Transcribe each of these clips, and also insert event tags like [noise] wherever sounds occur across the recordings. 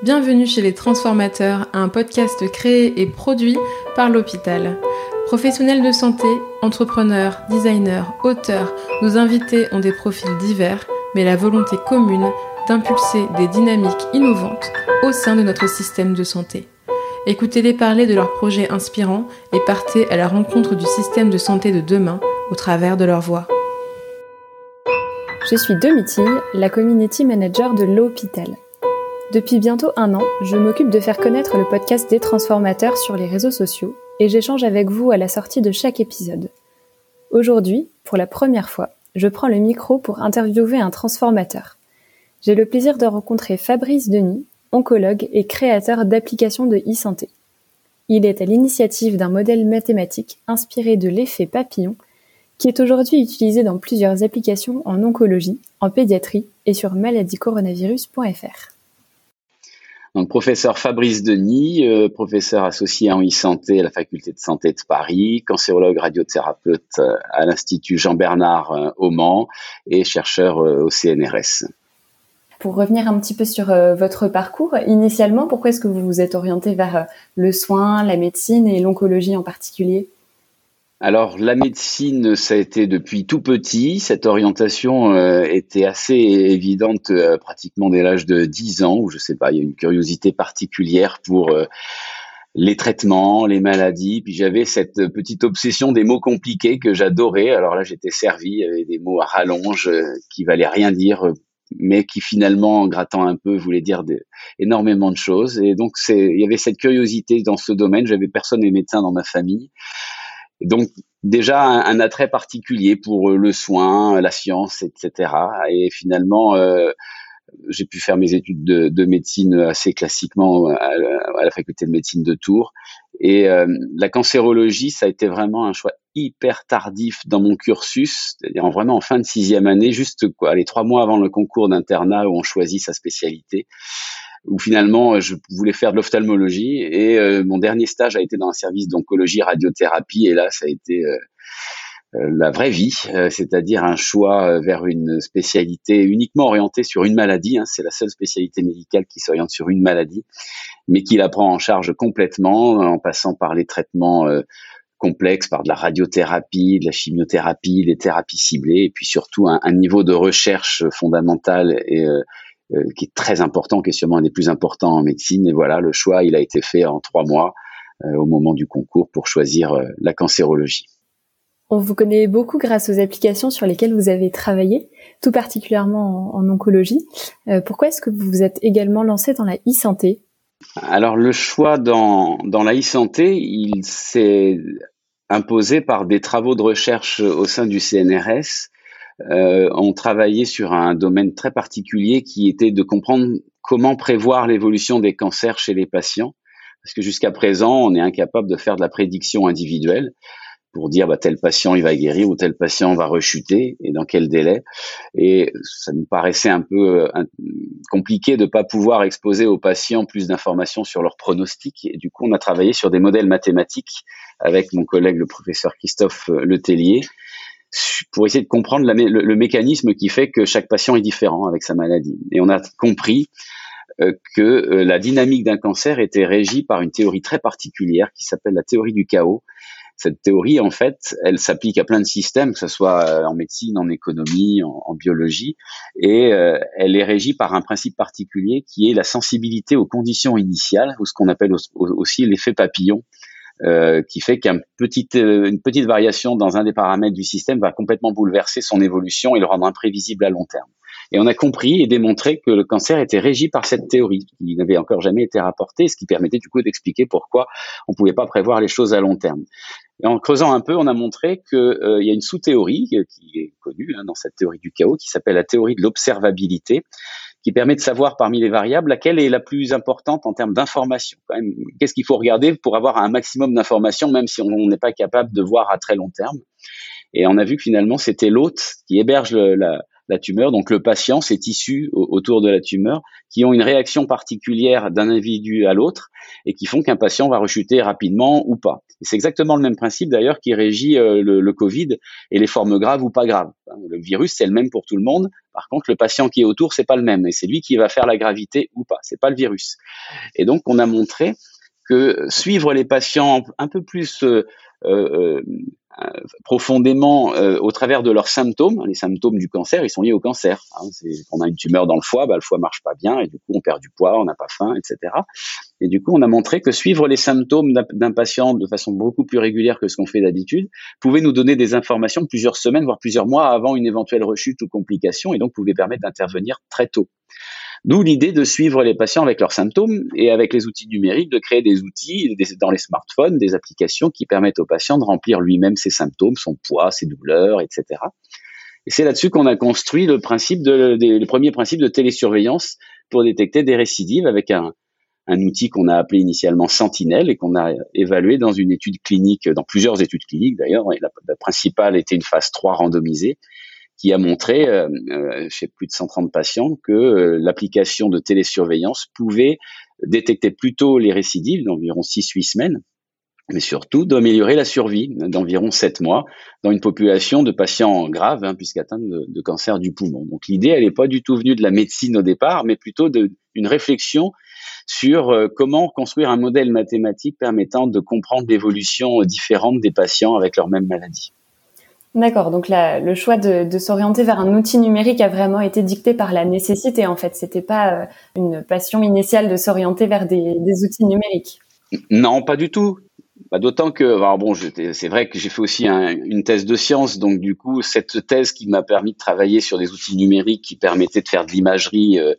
Bienvenue chez les Transformateurs, un podcast créé et produit par l'hôpital. Professionnels de santé, entrepreneurs, designers, auteurs, nos invités ont des profils divers, mais la volonté commune d'impulser des dynamiques innovantes au sein de notre système de santé. Écoutez-les parler de leurs projets inspirants et partez à la rencontre du système de santé de demain au travers de leur voix. Je suis Domitille, la community manager de l'hôpital. Depuis bientôt un an, je m'occupe de faire connaître le podcast des transformateurs sur les réseaux sociaux et j'échange avec vous à la sortie de chaque épisode. Aujourd'hui, pour la première fois, je prends le micro pour interviewer un transformateur. J'ai le plaisir de rencontrer Fabrice Denis, oncologue et créateur d'applications de e-santé. Il est à l'initiative d'un modèle mathématique inspiré de l'effet papillon qui est aujourd'hui utilisé dans plusieurs applications en oncologie, en pédiatrie et sur maladiecoronavirus.fr. Professeur Fabrice Denis, euh, professeur associé en e-santé à la faculté de santé de Paris, cancérologue radiothérapeute euh, à l'Institut Jean-Bernard euh, au Mans et chercheur au CNRS. Pour revenir un petit peu sur votre parcours, initialement, pourquoi est-ce que vous vous êtes orienté vers le soin, la médecine et l'oncologie en particulier? Alors la médecine, ça a été depuis tout petit. Cette orientation euh, était assez évidente euh, pratiquement dès l'âge de 10 ans, où je sais pas, il y a une curiosité particulière pour euh, les traitements, les maladies. Puis j'avais cette petite obsession des mots compliqués que j'adorais. Alors là, j'étais servi, avait des mots à rallonge qui valaient rien dire, mais qui finalement, en grattant un peu, voulaient dire énormément de choses. Et donc, il y avait cette curiosité dans ce domaine. J'avais personne des médecins dans ma famille donc déjà un, attrait particulier pour euh, le soin, la science, etc. Et finalement, euh, j'ai pu faire mes études de, médecine assez classiquement à, la faculté de médecine de Tours. Et euh, la cancérologie, ça a été vraiment un choix hyper tardif dans mon cursus, c'est-à-dire vraiment en fin de sixième année, juste quoi, les trois mois avant le concours d'internat où on choisit sa spécialité où finalement euh, je voulais faire de l'ophtalmologie et euh, mon dernier stage a été dans un service d'oncologie radiothérapie et là ça a été euh, la vraie vie, c'est-à-dire un choix vers une spécialité uniquement orientée sur une maladie. Hein, c'est la seule spécialité médicale qui s'oriente sur une maladie, mais qui la prend en charge complètement en passant par les traitements complexes, par de la radiothérapie, de la chimiothérapie, des thérapies ciblées, et puis surtout un, un niveau de recherche fondamentale et euh, qui est très important, qui est sûrement un des plus importants en médecine. Et voilà, le choix, il a été fait en trois mois euh, au moment du concours pour choisir euh, la cancérologie. On vous connaît beaucoup grâce aux applications sur lesquelles vous avez travaillé, tout particulièrement en, oncologie. pourquoi est-ce que vous vous êtes également lancé dans la e-santé? Alors le choix dans, dans la e-santé, il s'est imposé par des travaux de recherche au sein du CNRS euh, ont travaillé sur un domaine très particulier qui était de comprendre comment prévoir l'évolution des cancers chez les patients. Parce que jusqu'à présent, on est incapable de faire de la prédiction individuelle pour dire bah, tel patient il va guérir ou tel patient va rechuter et dans quel délai. Et ça nous paraissait un peu euh, compliqué de pas pouvoir exposer aux patients plus d'informations sur leur pronostic. Et du coup, on a travaillé sur des modèles mathématiques avec mon collègue le professeur Christophe Letellier pour essayer de comprendre le, mécanisme qui fait que chaque patient est différent avec sa maladie. Et on a compris euh, que euh, la dynamique d'un cancer était régie par une théorie très particulière qui s'appelle la théorie du chaos. Cette théorie, en fait, elle s'applique à plein de systèmes, que ce soit euh, en médecine, en économie, en, biologie, et elle est régie par un principe particulier qui est la sensibilité aux conditions initiales, ou ce qu'on appelle aussi l'effet papillon, euh, qui fait qu'une petite, euh, petite variation dans un des paramètres du système va complètement bouleverser son évolution et le rendre imprévisible à long terme. Et on a compris et démontré que le cancer était régi par cette théorie, qui n'avait encore jamais été rapportée, ce qui permettait du coup d'expliquer pourquoi on ne pouvait pas prévoir les choses à long terme. Et en creusant un peu, on a montré qu'il euh, y a une sous-théorie qui est connue hein, dans cette théorie du chaos, qui s'appelle la théorie de l'observabilité, qui permet de savoir parmi les variables laquelle est la plus importante en termes d'information. Qu'est-ce qu'il faut regarder pour avoir un maximum d'informations, même si on n'est pas capable de voir à très long terme? Et on a vu que finalement, c'était l'hôte qui héberge la, tumeur, donc le patient, ces tissus autour de la tumeur, qui ont une réaction particulière d'un individu à l'autre et qui font qu'un patient va rechuter rapidement ou pas. C'est exactement le même principe d'ailleurs qui régit euh, le, Covid et les formes graves ou pas graves. Le virus, c'est le même pour tout le monde. Par contre, le patient qui est autour, c'est pas le même et c'est lui qui va faire la gravité ou pas. C'est pas le virus. Et donc, on a montré que suivre les patients un peu plus euh, euh, profondément euh, au travers de leurs symptômes. Les symptômes du cancer, ils sont liés au cancer. Hein. on a une tumeur dans le foie, bah, le foie marche pas bien et du coup on perd du poids, on n'a pas faim, etc. Et du coup, on a montré que suivre les symptômes d'un patient de façon beaucoup plus régulière que ce qu'on fait d'habitude pouvait nous donner des informations plusieurs semaines, voire plusieurs mois avant une éventuelle rechute ou complication, et donc pouvait permettre d'intervenir très tôt. D'où l'idée de suivre les patients avec leurs symptômes et avec les outils numériques, de créer des outils dans les smartphones, des applications qui permettent au patient de remplir lui-même ses symptômes, son poids, ses douleurs, etc. Et c'est là-dessus qu'on a construit le principe de, le premier principe de télésurveillance pour détecter des récidives avec un, outil qu'on a appelé initialement Sentinelle et qu'on a évalué dans une étude clinique, dans plusieurs études cliniques d'ailleurs. La, la, principale était une phase 3 randomisée qui a montré euh, euh, chez plus de 130 patients que euh, l'application de télésurveillance pouvait détecter plus tôt les récidives d'environ 6-8 semaines, mais surtout d'améliorer la survie d'environ 7 mois dans une population de patients graves, hein, puisqu'atteints de, cancer du poumon. Donc l'idée, elle n'est pas du tout venue de la médecine au départ, mais plutôt d'une réflexion sur comment construire un modèle mathématique permettant de comprendre l'évolution différente des patients avec leur même maladie. D'accord, donc le choix de, s'orienter vers un outil numérique a vraiment été dicté par la nécessité en fait. C'était pas euh, une passion initiale de s'orienter vers des, outils numériques. Non, pas du tout. Bah, d'autant que, bon, c'est vrai que j'ai fait aussi une thèse de science, donc du coup, cette thèse qui m'a permis de travailler sur des outils numériques qui permettaient de faire de l'imagerie euh,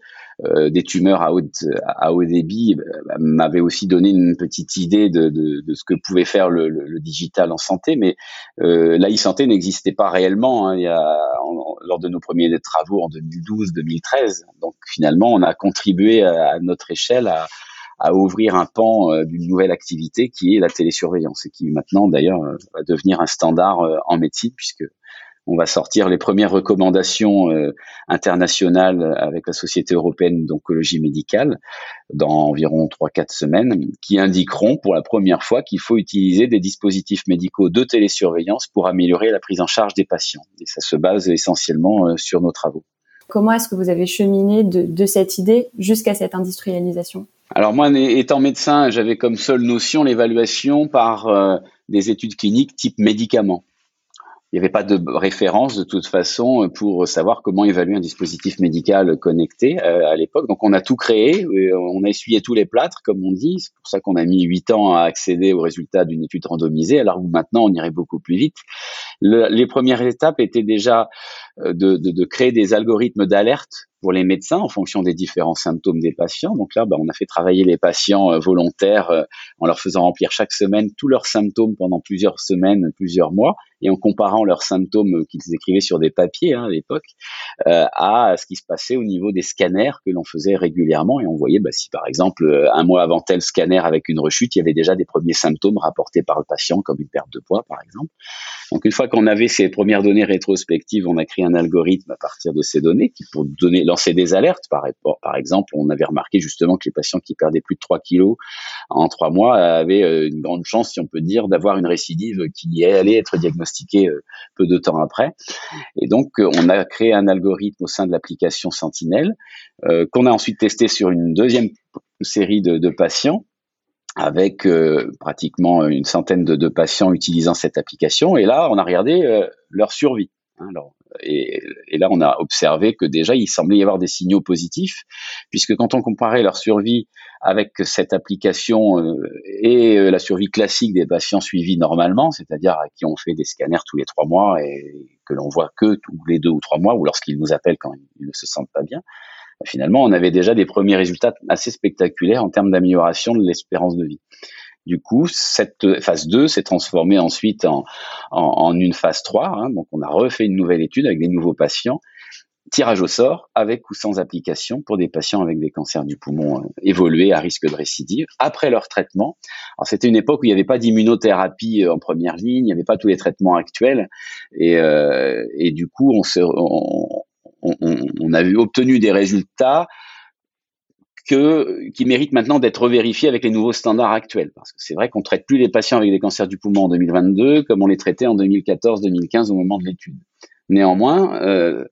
euh, des tumeurs à haut, à haut débit euh, m'avait aussi donné une petite idée de, de, de ce que pouvait faire le, le, digital en santé, mais euh, l'e-santé n'existait pas réellement hein, il y a, lors de nos premiers travaux en 2012-2013. Donc finalement, on a contribué à, notre échelle à, à ouvrir un pan euh, d'une nouvelle activité qui est la télésurveillance et qui maintenant d'ailleurs va devenir un standard en médecine puisque on va sortir les premières recommandations euh, internationales avec la Société européenne d'oncologie médicale dans environ 3-4 semaines, qui indiqueront pour la première fois qu'il faut utiliser des dispositifs médicaux de télésurveillance pour améliorer la prise en charge des patients. Et ça se base essentiellement euh, sur nos travaux. Comment est-ce que vous avez cheminé de, cette idée jusqu'à cette industrialisation? Alors moi, étant médecin, j'avais comme seule notion l'évaluation par euh, des études cliniques type médicaments il n'y avait pas de référence de toute façon pour savoir comment évaluer un dispositif médical connecté euh, à l'époque. Donc on a tout créé, on a essuyé tous les plâtres, comme on dit. C'est pour ça qu'on a mis huit ans à accéder aux résultats d'une étude randomisée, alors que maintenant on irait beaucoup plus vite. Le, les premières étapes étaient déjà euh, de créer des algorithmes d'alerte pour les médecins en fonction des différents symptômes des patients. Donc là, bah, on a fait travailler les patients euh, volontaires euh, en leur faisant remplir chaque semaine tous leurs symptômes pendant plusieurs semaines, plusieurs mois, et en comparant leurs symptômes euh, qu'ils écrivaient sur des papiers hein, à l'époque à ce qui se passait au niveau des scanners que l'on faisait régulièrement. Et on voyait bah, si par exemple un mois avant tel scanner avec une rechute, il y avait déjà des premiers symptômes rapportés par le patient, comme une perte de poids par exemple. Donc une fois qu'on avait ces premières données rétrospectives, on a créé un algorithme à partir de ces données qui pour donner lancer des alertes. Par, exemple, on avait remarqué justement que les patients qui perdaient plus de 3 kilos en 3 mois avaient euh, une grande chance, si on peut dire, d'avoir une récidive qui allait être diagnostiquée euh, peu de temps après. Et donc, euh, on a créé un algorithme au sein de l'application Sentinelle qu'on a ensuite testé sur une deuxième série de, patients avec pratiquement une centaine de, patients utilisant cette application. Et là, on a regardé leur survie. Hein, alors, et, là, on a observé que déjà, il semblait y avoir des signaux positifs, puisque quand on comparait leur survie avec cette application euh, et la survie classique des patients suivis normalement, c'est-à-dire à qui on fait des scanners tous les trois mois et que l'on voit que tous les deux ou trois mois, ou lorsqu'ils nous appellent quand ils ne se sentent pas bien, finalement, on avait déjà des premiers résultats assez spectaculaires en termes d'amélioration de l'espérance de vie. Du coup, cette phase 2 s'est transformée ensuite en, en, une phase 3. Hein. donc, on a refait une nouvelle étude avec des nouveaux patients, tirage au sort, avec ou sans application pour des patients avec des cancers du poumon euh, évolués à risque de récidive, après leur traitement. Alors, c'était une époque où il n'y avait pas d'immunothérapie euh, en première ligne, il n'y avait pas tous les traitements actuels. Et, euh, et du coup, on, se, on, on, a obtenu des résultats qui méritent maintenant d'être vérifiés avec les nouveaux standards actuels. Parce que c'est vrai qu'on traite plus les patients avec des cancers du poumon en 2022 comme on les traitait en 2014-2015 au moment de l'étude. Néanmoins, euh,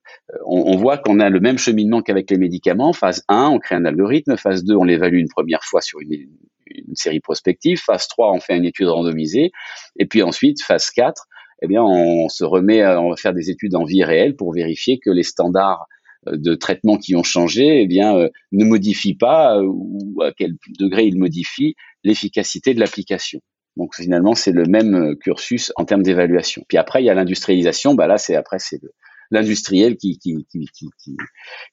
on, voit qu'on a le même cheminement qu'avec les médicaments. Phase 1, on crée un algorithme. Phase 2, on l'évalue une première fois sur une, série prospective. Phase 3, on fait une étude randomisée. Et puis ensuite, phase 4, eh bien, on se remet, à, faire des études en vie réelle pour vérifier que les standards de traitement qui ont changé, eh bien, euh, ne modifient pas ou à quel degré ils modifient l'efficacité de l'application. Donc finalement, c'est le même euh, cursus en termes d'évaluation. Puis après, il y a l'industrialisation. Bah là, c'est après c'est l'industriel qui qui, qui, qui,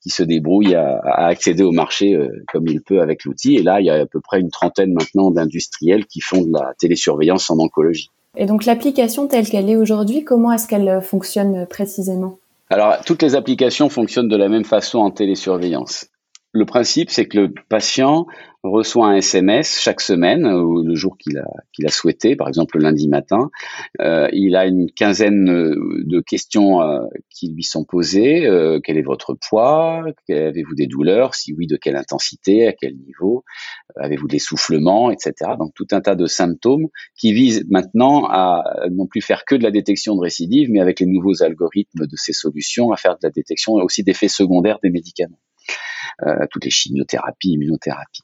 qui, se débrouille à, accéder au marché euh, comme il peut avec l'outil. Et là, il y a à peu près une trentaine maintenant d'industriels qui font de la télésurveillance en oncologie. Et donc l'application telle qu'elle est aujourd'hui, comment est-ce qu'elle euh, fonctionne précisément? Alors toutes les applications fonctionnent de la même façon en télésurveillance. Le principe, c'est que le patient reçoit un SMS chaque semaine ou le jour qu'il a souhaité, par exemple le lundi matin. Euh, il a une quinzaine de questions euh, qui lui sont posées. Euh, quel est votre poids? Avez-vous des douleurs? Si oui, de quelle intensité? À quel niveau? Avez-vous des soufflements, etc. Donc tout un tas de symptômes qui visent maintenant à non plus faire que de la détection de récidive, mais avec les nouveaux algorithmes de ces solutions, à faire de la détection aussi d'effets secondaires des médicaments. Toutes les chimiothérapies, immunothérapies.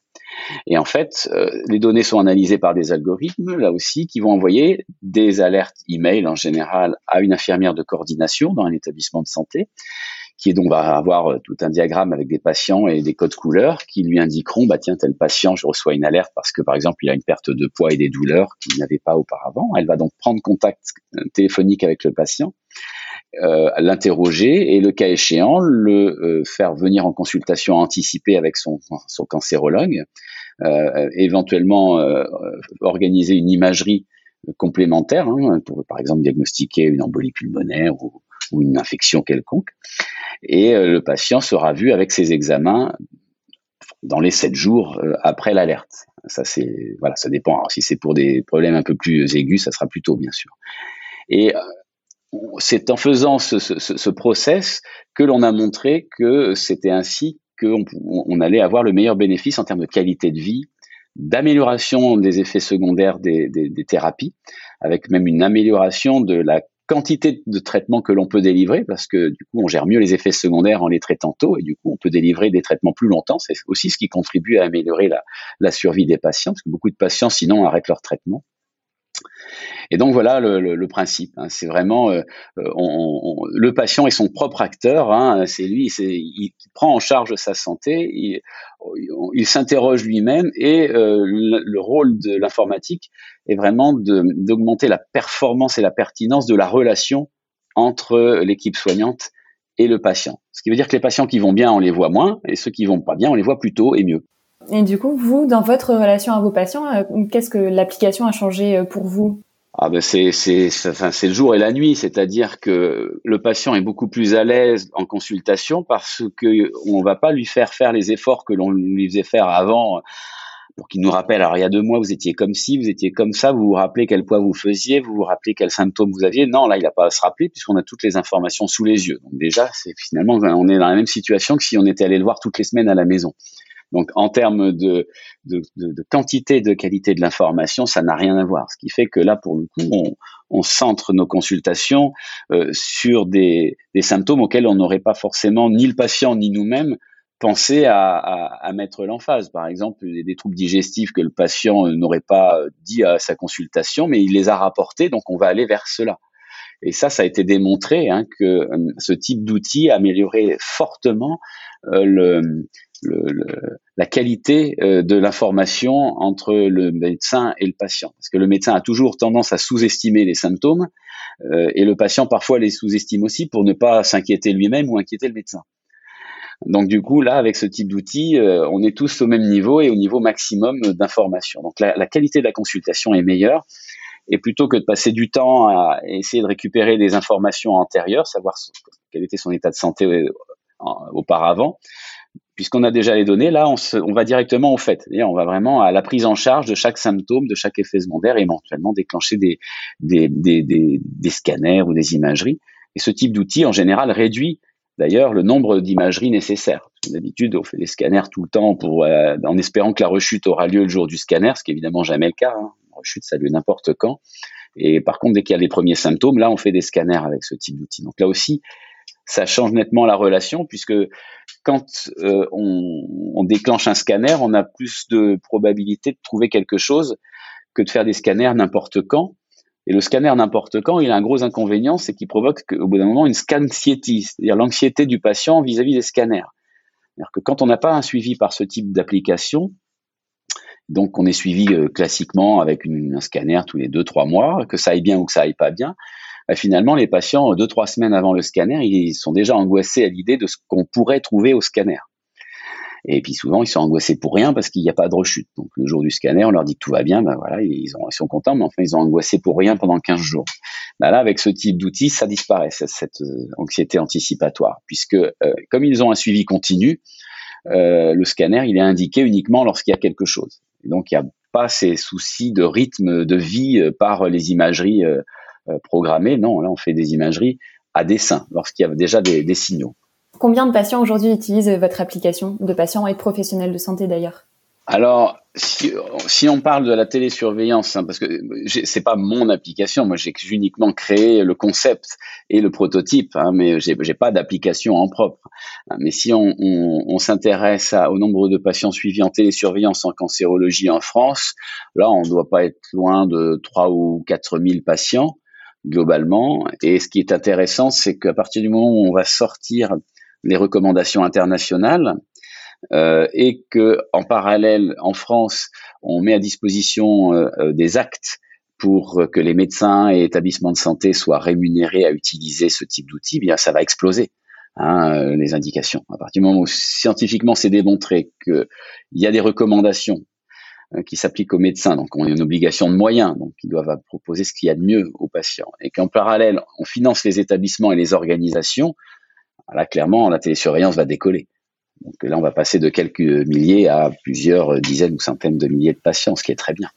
Et en fait, euh, les données sont analysées par des algorithmes, là aussi, qui vont envoyer des alertes email en général à une infirmière de coordination dans un établissement de santé, qui donc va avoir euh, tout un diagramme avec des patients et des codes couleurs qui lui indiqueront, bah tiens, tel patient, je reçois une alerte parce que par exemple, il a une perte de poids et des douleurs qu'il n'avait pas auparavant. Elle va donc prendre contact euh, téléphonique avec le patient euh, l'interroger et le cas échéant le euh, faire venir en consultation anticipée avec son, son cancérologue, euh, éventuellement euh, organiser une imagerie complémentaire hein, pour par exemple diagnostiquer une embolie pulmonaire ou, une infection quelconque et le patient sera vu avec ses examens dans les sept jours après l'alerte. Ça c'est voilà, ça dépend. Alors, si c'est pour des problèmes un peu plus aigus, ça sera plus tôt bien sûr. Et c'est en faisant ce, ce, ce process que l'on a montré que c'était ainsi qu'on on allait avoir le meilleur bénéfice en termes de qualité de vie, d'amélioration des effets secondaires des, des, des, thérapies, avec même une amélioration de la quantité de traitements que l'on peut délivrer, parce que du coup on gère mieux les effets secondaires en les traitant tôt, et du coup on peut délivrer des traitements plus longtemps. C'est aussi ce qui contribue à améliorer la, la survie des patients, parce que beaucoup de patients sinon arrêtent leur traitement. Et donc voilà le, principe. Hein. C'est vraiment euh, on, le patient est son propre acteur. Hein. C'est lui, c'est il, prend en charge sa santé. Il, s'interroge lui-même et euh, le, le, rôle de l'informatique est vraiment d'augmenter la performance et la pertinence de la relation entre l'équipe soignante et le patient. Ce qui veut dire que les patients qui vont bien, on les voit moins, et ceux qui vont pas bien, on les voit plus tôt et mieux. Et du coup, vous, dans votre relation à vos patients, euh, qu'est-ce que l'application a changé euh, pour vous? Ah ben c'est c'est c'est le jour et la nuit, c'est-à-dire que le patient est beaucoup plus à l'aise en consultation parce que on va pas lui faire faire les efforts que l'on lui faisait faire avant pour qu'il nous rappelle. Alors il y a deux mois vous étiez comme ci, vous étiez comme ça, vous vous rappelez quel poids vous faisiez, vous vous rappelez quels symptômes vous aviez. Non, là il n'a pas à se rappeler puisqu'on a toutes les informations sous les yeux. Donc déjà c'est finalement on est dans la même situation que si on était allé le voir toutes les semaines à la maison. Donc en termes de, de, de, de quantité, de qualité de l'information, ça n'a rien à voir. Ce qui fait que là, pour le coup, on, centre nos consultations euh, sur des, symptômes auxquels on n'aurait pas forcément ni le patient ni nous-mêmes pensé à, mettre l'emphase. Par exemple, des, des, troubles digestifs que le patient n'aurait pas dit à sa consultation, mais il les a rapportés, donc on va aller vers cela. Et ça, ça a été démontré hein, que euh, ce type d'outil améliorait fortement euh, la qualité euh, de l'information entre le médecin et le patient. Parce que le médecin a toujours tendance à sous-estimer les symptômes euh, et le patient parfois les sous-estime aussi pour ne pas s'inquiéter lui-même ou inquiéter le médecin. Donc du coup, là, avec ce type d'outil, on est tous au même niveau et au niveau maximum d'information. Donc la, qualité de la consultation est meilleure. Et plutôt que de passer du temps à essayer de récupérer des informations antérieures, savoir quel était son état de santé auparavant, puisqu'on a déjà les données, là, on, se, va directement au fait. On va vraiment à la prise en charge de chaque symptôme, de chaque effet secondaire, et éventuellement déclencher des, scanners ou des imageries. Et ce type d'outil, en général, réduit d'ailleurs le nombre d'imageries nécessaires. D'habitude, on fait des scanners tout le temps pour, euh, en espérant que la rechute aura lieu le jour du scanner, ce qui est évidemment jamais le cas. Hein. Rechute, ça lieu n'importe quand. Et par contre, dès qu'il y a les premiers symptômes, là, on fait des scanners avec ce type d'outil. Donc là aussi, ça change nettement la relation puisque quand euh, on, déclenche un scanner, on a plus de probabilité de trouver quelque chose que de faire des scanners n'importe quand. Et le scanner n'importe quand, il a un gros inconvénient, c'est qu'il provoque au bout d'un moment une scanxiétie, c'est-à-dire l'anxiété du patient vis-à-vis des scanners. C'est-à-dire que quand on n'a pas un suivi par ce type d'application, donc on est suivi euh, classiquement avec une, un scanner tous les deux trois mois, que ça aille bien ou que ça aille pas bien, finalement les patients deux trois semaines avant le scanner, ils sont déjà angoissés à l'idée de ce qu'on pourrait trouver au scanner. Et puis souvent, ils sont angoissés pour rien parce qu'il n'y a pas de rechute. Donc le jour du scanner, on leur dit que tout va bien, ben voilà, ils, ont, ils sont contents, mais enfin, ils ont angoissé pour rien pendant 15 jours. Ben là, avec ce type d'outil, ça disparaît, cette, euh, anxiété anticipatoire, puisque euh, comme ils ont un suivi continu, euh, le scanner, il est indiqué uniquement lorsqu'il y a quelque chose. Donc, il n'y a pas ces soucis de rythme de vie par les imageries programmées. Non, là, on fait des imageries à dessein, lorsqu'il y a déjà des, des signaux. Combien de patients aujourd'hui utilisent votre application, de patients et de professionnels de santé d'ailleurs? Alors, si, si, on parle de la télésurveillance, hein, parce que c'est pas mon application, moi j'ai uniquement créé le concept et le prototype, hein, mais j'ai pas d'application en propre. Mais si on, on, on s'intéresse au nombre de patients suivis en télésurveillance en cancérologie en France, là on doit pas être loin de 3 ou 4 000 patients globalement. Et ce qui est intéressant, c'est qu'à partir du moment où on va sortir les recommandations internationales euh, et que en parallèle en France on met à disposition euh, euh, des actes pour que les médecins et établissements de santé soient rémunérés à utiliser ce type d'outils, bien ça va exploser. Hein, les indications. À partir du moment où scientifiquement c'est démontré qu'il y a des recommandations qui s'appliquent aux médecins, donc on a une obligation de moyens, donc ils doivent proposer ce qu'il y a de mieux aux patients, et qu'en parallèle on finance les établissements et les organisations, là, clairement, la télésurveillance va décoller. Donc là, on va passer de quelques milliers à plusieurs dizaines ou centaines de milliers de patients, ce qui est très bien.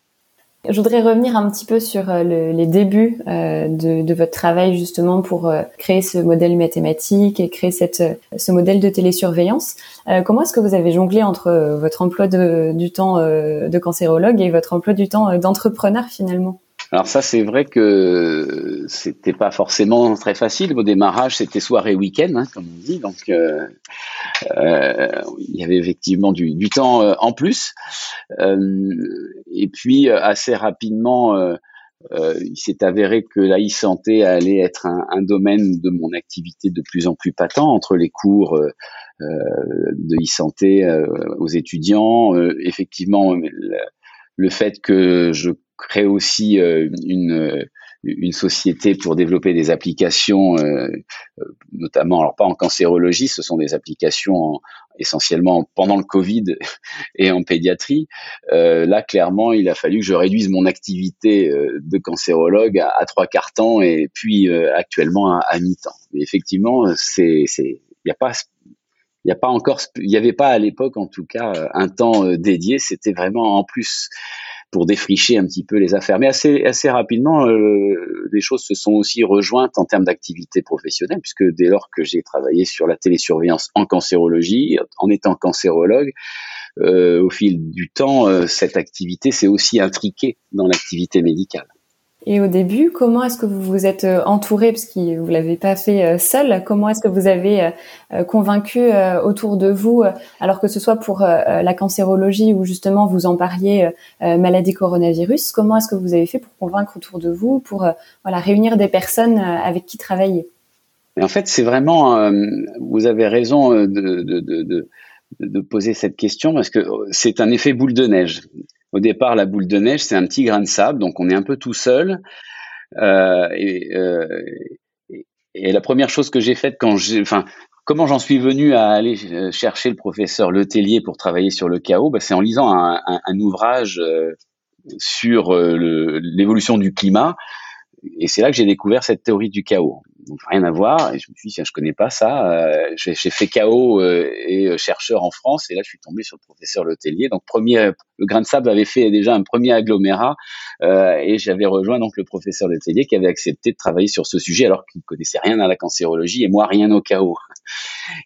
Je voudrais revenir un petit peu sur euh, le, les débuts euh, de, votre travail justement pour euh, créer ce modèle mathématique et créer ce modèle de télésurveillance. comment est-ce que vous avez jonglé entre votre emploi du temps de cancérologue et votre emploi du temps d'entrepreneur finalement? Alors ça, c'est vrai que c'était pas forcément très facile. Au démarrage, c'était soirée week-end, hein, comme on dit. Donc, euh, euh, il y avait effectivement du, du temps euh, en plus. Euh, et puis, assez rapidement, euh, il s'est avéré que la e-santé allait être un, un, domaine de mon activité de plus en plus patent entre les cours de e-santé aux étudiants. effectivement, le fait que je crée aussi euh, une, euh, une société pour développer des applications, euh, notamment, alors pas en cancérologie, ce sont des applications essentiellement pendant le Covid [laughs] et en pédiatrie. là, clairement, il a fallu que je réduise mon activité de cancérologue à, trois quarts temps et puis actuellement à, mi-temps. Mais effectivement, c'est, il n'y a pas il a pas encore, il n'y avait pas à l'époque, en tout cas, un temps dédié. C'était vraiment en plus pour défricher un petit peu les affaires. Mais assez, assez rapidement, euh, les choses se sont aussi rejointes en termes d'activité professionnelle, puisque dès lors que j'ai travaillé sur la télésurveillance en cancérologie, en étant cancérologue, euh, au fil du temps, euh, cette activité s'est aussi intriquée dans l'activité médicale. Et au début, comment est-ce que vous vous êtes euh, entouré, parce que vous l'avez pas fait euh, seul, comment est-ce que vous avez euh, convaincu autour de vous, alors que ce soit pour la cancérologie ou justement vous en parliez, maladie coronavirus, comment est-ce que vous avez fait pour convaincre autour de vous, pour voilà réunir des personnes avec qui travailler? En fait, c'est vraiment, vous avez raison de, de, de, de poser cette question parce que c'est un effet boule de neige. Au départ, la boule de neige, c'est un petit grain de sable, donc on est un peu tout seul. Euh, euh, et, la première chose que j'ai faite comment j'en suis venu à aller chercher le professeur Letellier pour travailler sur le chaos, bah, c'est en lisant un, ouvrage euh, sur l'évolution du climat. Et c'est là que j'ai découvert cette théorie du chaos. Donc, rien à voir. Et je me suis dit, tiens, je connais pas ça. j'ai fait chaos et chercheur en France. Et là, je suis tombé sur le professeur Letellier. Donc, premier, le grain de sable avait fait déjà un premier agglomérat euh, et j'avais rejoint donc le professeur Letellier qui avait accepté de travailler sur ce sujet alors qu'il ne connaissait rien à la cancérologie et moi rien au chaos.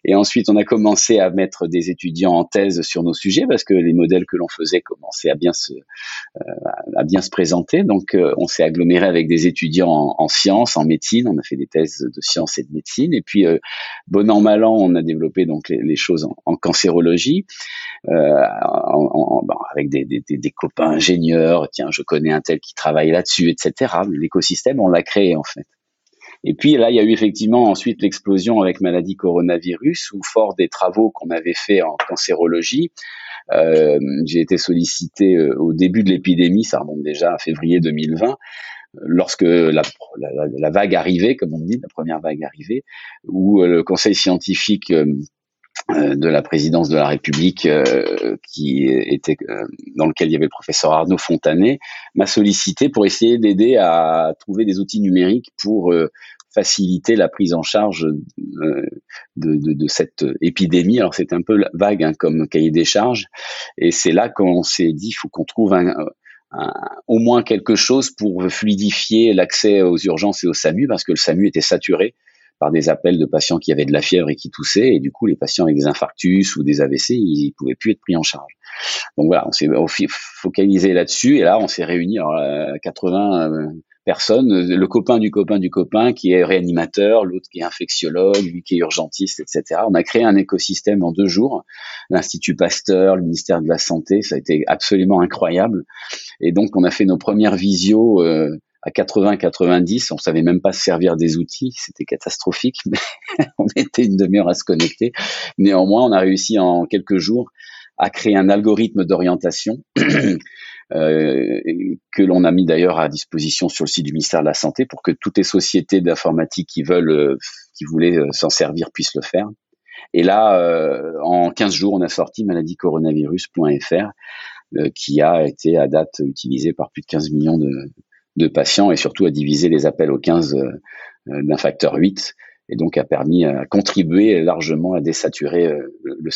Et ensuite, on a commencé à mettre des étudiants en thèse sur nos sujets parce que les modèles que l'on faisait commençaient à bien se, euh, présenter. Donc, euh, on s'est aggloméré avec des étudiants en, sciences, en médecine. On a fait des thèses de sciences et de médecine. Et puis, bon an mal an, on a développé donc les, choses en, cancérologie. Avec des, copains ingénieurs, tiens, je connais un tel qui travaille là-dessus, etc. L'écosystème, on l'a créé en fait. Et puis là, il y a eu effectivement ensuite l'explosion avec maladie coronavirus, où fort des travaux qu'on avait fait en cancérologie, euh, j'ai été sollicité euh, au début de l'épidémie, ça remonte déjà à février 2020, lorsque la, la, vague arrivait, comme on dit, la première vague arrivait, où euh, le conseil scientifique de la présidence de la République, qui était dans lequel il y avait le professeur Arnaud Fontanet, m'a sollicité pour essayer d'aider à trouver des outils numériques pour faciliter la prise en charge euh, de, de, de, cette épidémie. Alors c'est un peu vague hein, comme cahier des charges, et c'est là qu'on s'est dit, faut qu'on trouve un, au moins quelque chose pour fluidifier l'accès aux urgences et au SAMU, parce que le SAMU était saturé par des appels de patients qui avaient de la fièvre et qui toussaient, et du coup les patients avec des infarctus ou des AVC, ils pouvaient plus être pris en charge. Donc voilà, on s'est focalisé là-dessus, et là on s'est réunis, alors 80 personnes, le copain du copain du copain qui est réanimateur, l'autre qui est infectiologue, lui qui est urgentiste, etc. On a créé un écosystème en deux jours. L'Institut Pasteur, le ministère de la Santé, ça a été absolument incroyable. Et donc on a fait nos premières visios euh, à 80-90. On savait même pas se servir des outils, c'était catastrophique. Mais [laughs] on était une demi-heure à se connecter. Néanmoins, on a réussi en quelques jours à créer un algorithme d'orientation [clears throat] euh, que l'on a mis d'ailleurs à disposition sur le site du ministère de la Santé pour que toutes les sociétés d'informatique qui veulent, euh, qui voulaient euh, s'en servir puissent le faire. Et là, en 15 jours, on a sorti maladiecoronavirus.fr qui a été à date utilisé par plus de 15 millions de, de patients et surtout a divisé les appels au 15 d'un facteur 8 et donc a permis à contribuer largement à désaturer le, le.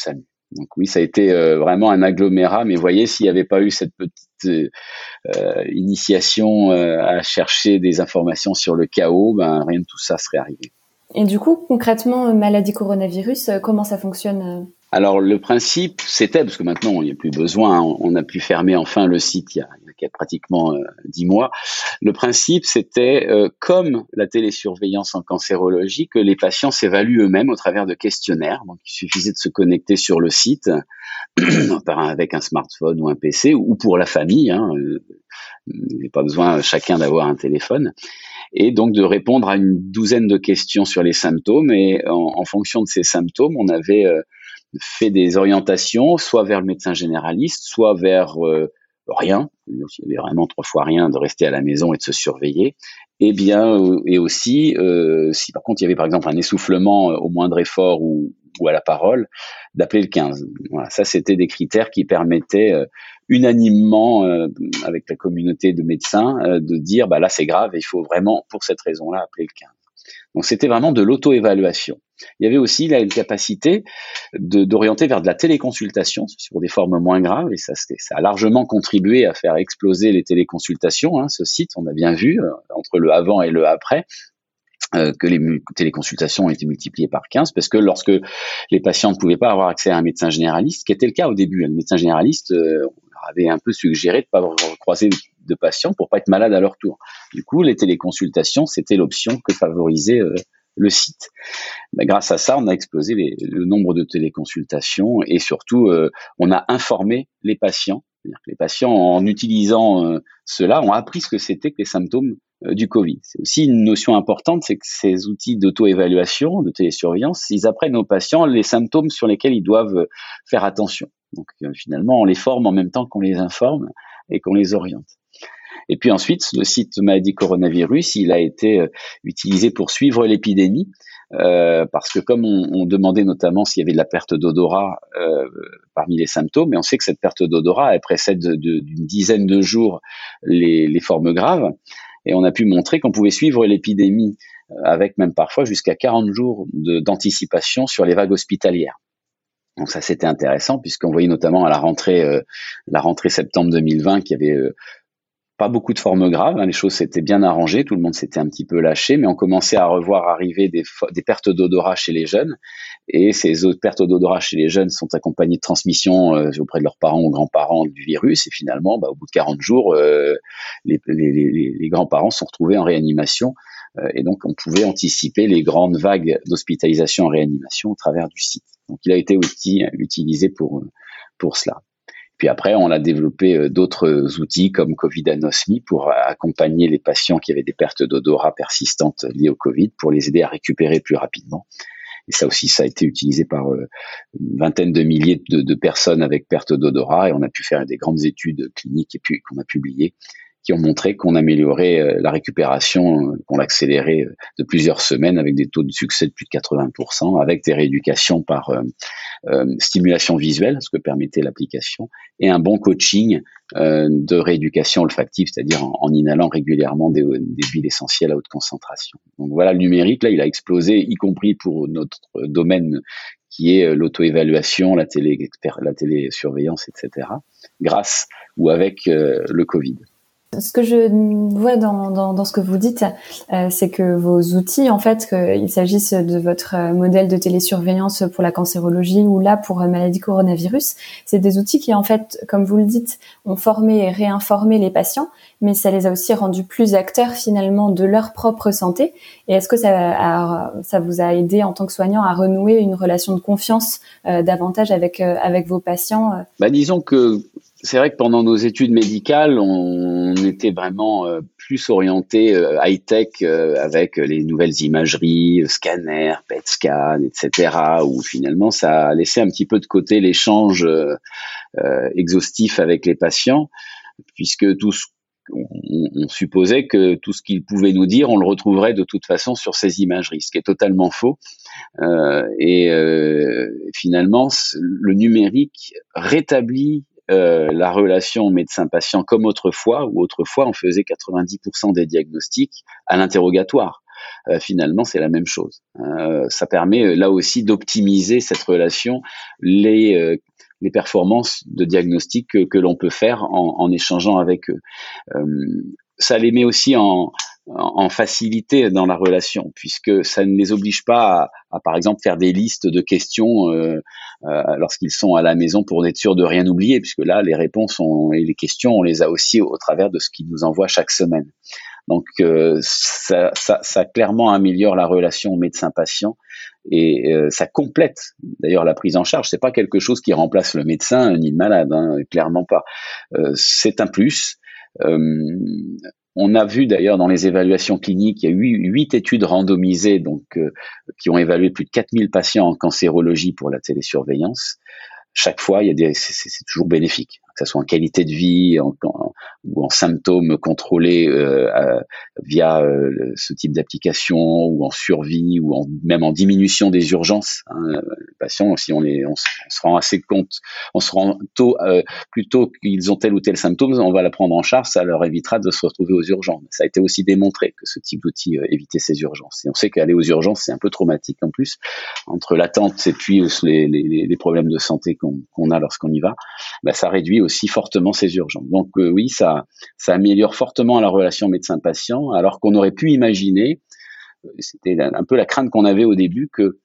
Donc oui, ça a été euh, vraiment un agglomérat, mais voyez, s'il n'y avait pas eu cette petite euh, initiation euh, à chercher des informations sur le chaos, ben, rien de tout ça serait arrivé. Et du coup, concrètement, maladie coronavirus, comment ça fonctionne Alors le principe, c'était, parce que maintenant il n'y a plus besoin, hein, on a pu fermer enfin le site il y a, il y a pratiquement euh, dix mois. Le principe, c'était euh, comme la télésurveillance en cancérologie, que les patients s'évaluent eux-mêmes au travers de questionnaires. Donc, il suffisait de se connecter sur le site [clears throat] avec un smartphone ou un PC, ou pour la famille. Hein, euh, il n'y a pas besoin chacun d'avoir un téléphone et donc de répondre à une douzaine de questions sur les symptômes. Et en, fonction de ces symptômes, on avait fait des orientations, soit vers le médecin généraliste, soit vers rien, il y avait vraiment trois fois rien de rester à la maison et de se surveiller. Et eh bien, euh, et aussi, euh, si par contre il y avait par exemple un essoufflement euh, au moindre effort ou, ou à la parole, d'appeler le 15. Voilà, ça c'était des critères qui permettaient unanimement avec la communauté de médecins de dire bah là c'est grave, il faut vraiment pour cette raison-là appeler le 15. Donc c'était vraiment de l'auto-évaluation. Il y avait aussi là une capacité d'orienter vers de la téléconsultation sur des formes moins graves et ça, a largement contribué à faire exploser les téléconsultations. Hein, ce site, on a bien vu euh, entre le avant et le après. Euh, que les téléconsultations ont été multipliées par 15 parce que lorsque les patients ne pouvaient pas avoir accès à un médecin généraliste, qui était le cas au début, un hein, médecin généraliste euh, avait un peu suggéré de ne pas croiser de patients pour pas être malade à leur tour. Du coup, les téléconsultations, c'était l'option que favorisait euh, le site. Mais grâce à ça, on a explosé le nombre de téléconsultations et surtout, euh, on a informé les patients. Les patients, en utilisant euh, cela, ont appris ce que c'était que les symptômes du Covid. C'est aussi une notion importante, c'est que ces outils d'auto-évaluation, de télésurveillance, ils apprennent aux patients les symptômes sur lesquels ils doivent faire attention. Donc finalement, on les forme en même temps qu'on les informe et qu'on les oriente. Et puis ensuite, le site maladie coronavirus, il a été euh, utilisé pour suivre l'épidémie, euh, parce que comme on, demandait notamment s'il y avait de la perte d'odorat euh, parmi les symptômes, et on sait que cette perte d'odorat, elle précède d'une dizaine de jours les, les, formes graves, et on a pu montrer qu'on pouvait suivre l'épidémie avec même parfois jusqu'à 40 jours d'anticipation sur les vagues hospitalières. Donc ça c'était intéressant puisqu'on voyait notamment à la rentrée, la rentrée septembre 2020 qu'il y avait pas beaucoup de formes graves, hein, les choses s'étaient bien arrangées, tout le monde s'était un petit peu lâché, mais on commençait à revoir arriver des, des pertes d'odorat chez les jeunes. Et ces pertes d'odorat chez les jeunes sont accompagnées de transmission euh, auprès de leurs parents ou grands-parents du virus. Et finalement, bah, au bout de 40 jours, euh, les, les, les, les grands-parents sont retrouvés en réanimation. Euh, et donc, on pouvait anticiper les grandes vagues d'hospitalisation en réanimation au travers du site. Donc, il a été aussi utilisé pour, pour cela. Puis après, on a développé euh, d'autres outils comme Covid Anosmi pour accompagner les patients qui avaient des pertes d'odorat persistantes liées au Covid pour les aider à récupérer plus rapidement. Et ça aussi, ça a été utilisé par euh, une vingtaine de milliers de, de personnes avec perte d'odorat et on a pu faire des grandes études cliniques et puis qu'on a publiées qui ont montré qu'on améliorait euh, la récupération, euh, qu'on l'accélérait euh, de plusieurs semaines avec des taux de succès de plus de 80%, avec des rééducations par stimulation visuelle, ce que permettait l'application, et un bon coaching de rééducation olfactive, c'est-à-dire en, inhalant régulièrement des, des huiles essentielles à haute concentration. Donc voilà, le numérique, là, il a explosé, y compris pour notre domaine qui est l'auto-évaluation, la télé, la télésurveillance, etc., grâce ou avec le Covid. Ce que je vois dans, dans, ce que vous dites, euh, c'est que vos outils, en fait, qu'il s'agisse de votre euh, modèle de télésurveillance pour la cancérologie ou là pour la maladie coronavirus, c'est des outils qui, en fait, comme vous le dites, ont formé et réinformé les patients, mais ça les a aussi rendus plus acteurs finalement de leur propre santé. Et est-ce que ça, ça vous a aidé en tant que soignant à renouer une relation de confiance euh, davantage avec, avec vos patients bah, Disons que c'est vrai que pendant nos études médicales, on était vraiment euh, plus orienté euh, high-tech euh, avec les nouvelles imageries, scanners, PET scan, etc. Où finalement, ça a laissé un petit peu de côté l'échange exhaustif avec les patients, puisque tout ce on, supposait que tout ce qu'ils pouvaient nous dire, on le retrouverait de toute façon sur ces imageries, ce qui est totalement faux. et finalement, le numérique rétablit euh, la relation médecin-patient comme autrefois, où autrefois on faisait 90% des diagnostics à l'interrogatoire. Euh, finalement, c'est la même chose. Euh, ça permet là aussi d'optimiser cette relation, les, les performances de diagnostic que, que l'on peut faire en, en, échangeant avec eux. Ça les met aussi en, en facilité dans la relation, puisque ça ne les oblige pas à, par exemple, faire des listes de questions euh, euh, lorsqu'ils sont à la maison pour être sûr de rien oublier, puisque là, les réponses et les questions, on les a aussi au travers de ce qu'ils nous envoient chaque semaine. Donc, euh, ça, ça, ça, clairement améliore la relation médecin-patient et ça complète d'ailleurs la prise en charge. C'est pas quelque chose qui remplace le médecin ni le malade, hein, clairement pas. c'est un plus. On a vu d'ailleurs dans les évaluations cliniques, il y a eu huit études randomisées donc euh, qui ont évalué plus de 4000 patients en cancérologie pour la télésurveillance. Chaque fois, il y a des, c'est toujours bénéfique que ce soit en qualité de vie ou en symptômes contrôlés euh, via euh, ce type d'application ou en survie ou même en diminution des urgences. Hein. Les patients, si on, se, rend assez compte, on se rend tôt, euh, plutôt qu'ils ont tel ou tel symptôme, on va la prendre en charge, ça leur évitera de se retrouver aux urgences. Ça a été aussi démontré que ce type d'outil évitait ces urgences. Et on sait qu'aller aux urgences, c'est un peu traumatique en plus, entre l'attente et puis les problèmes de santé qu'on a lorsqu'on y va, bah, ça réduit aussi fortement ces urgences. Donc euh, oui, ça, améliore fortement la relation médecin-patient, alors qu'on aurait pu imaginer, euh, c'était un peu la crainte qu'on avait au début, que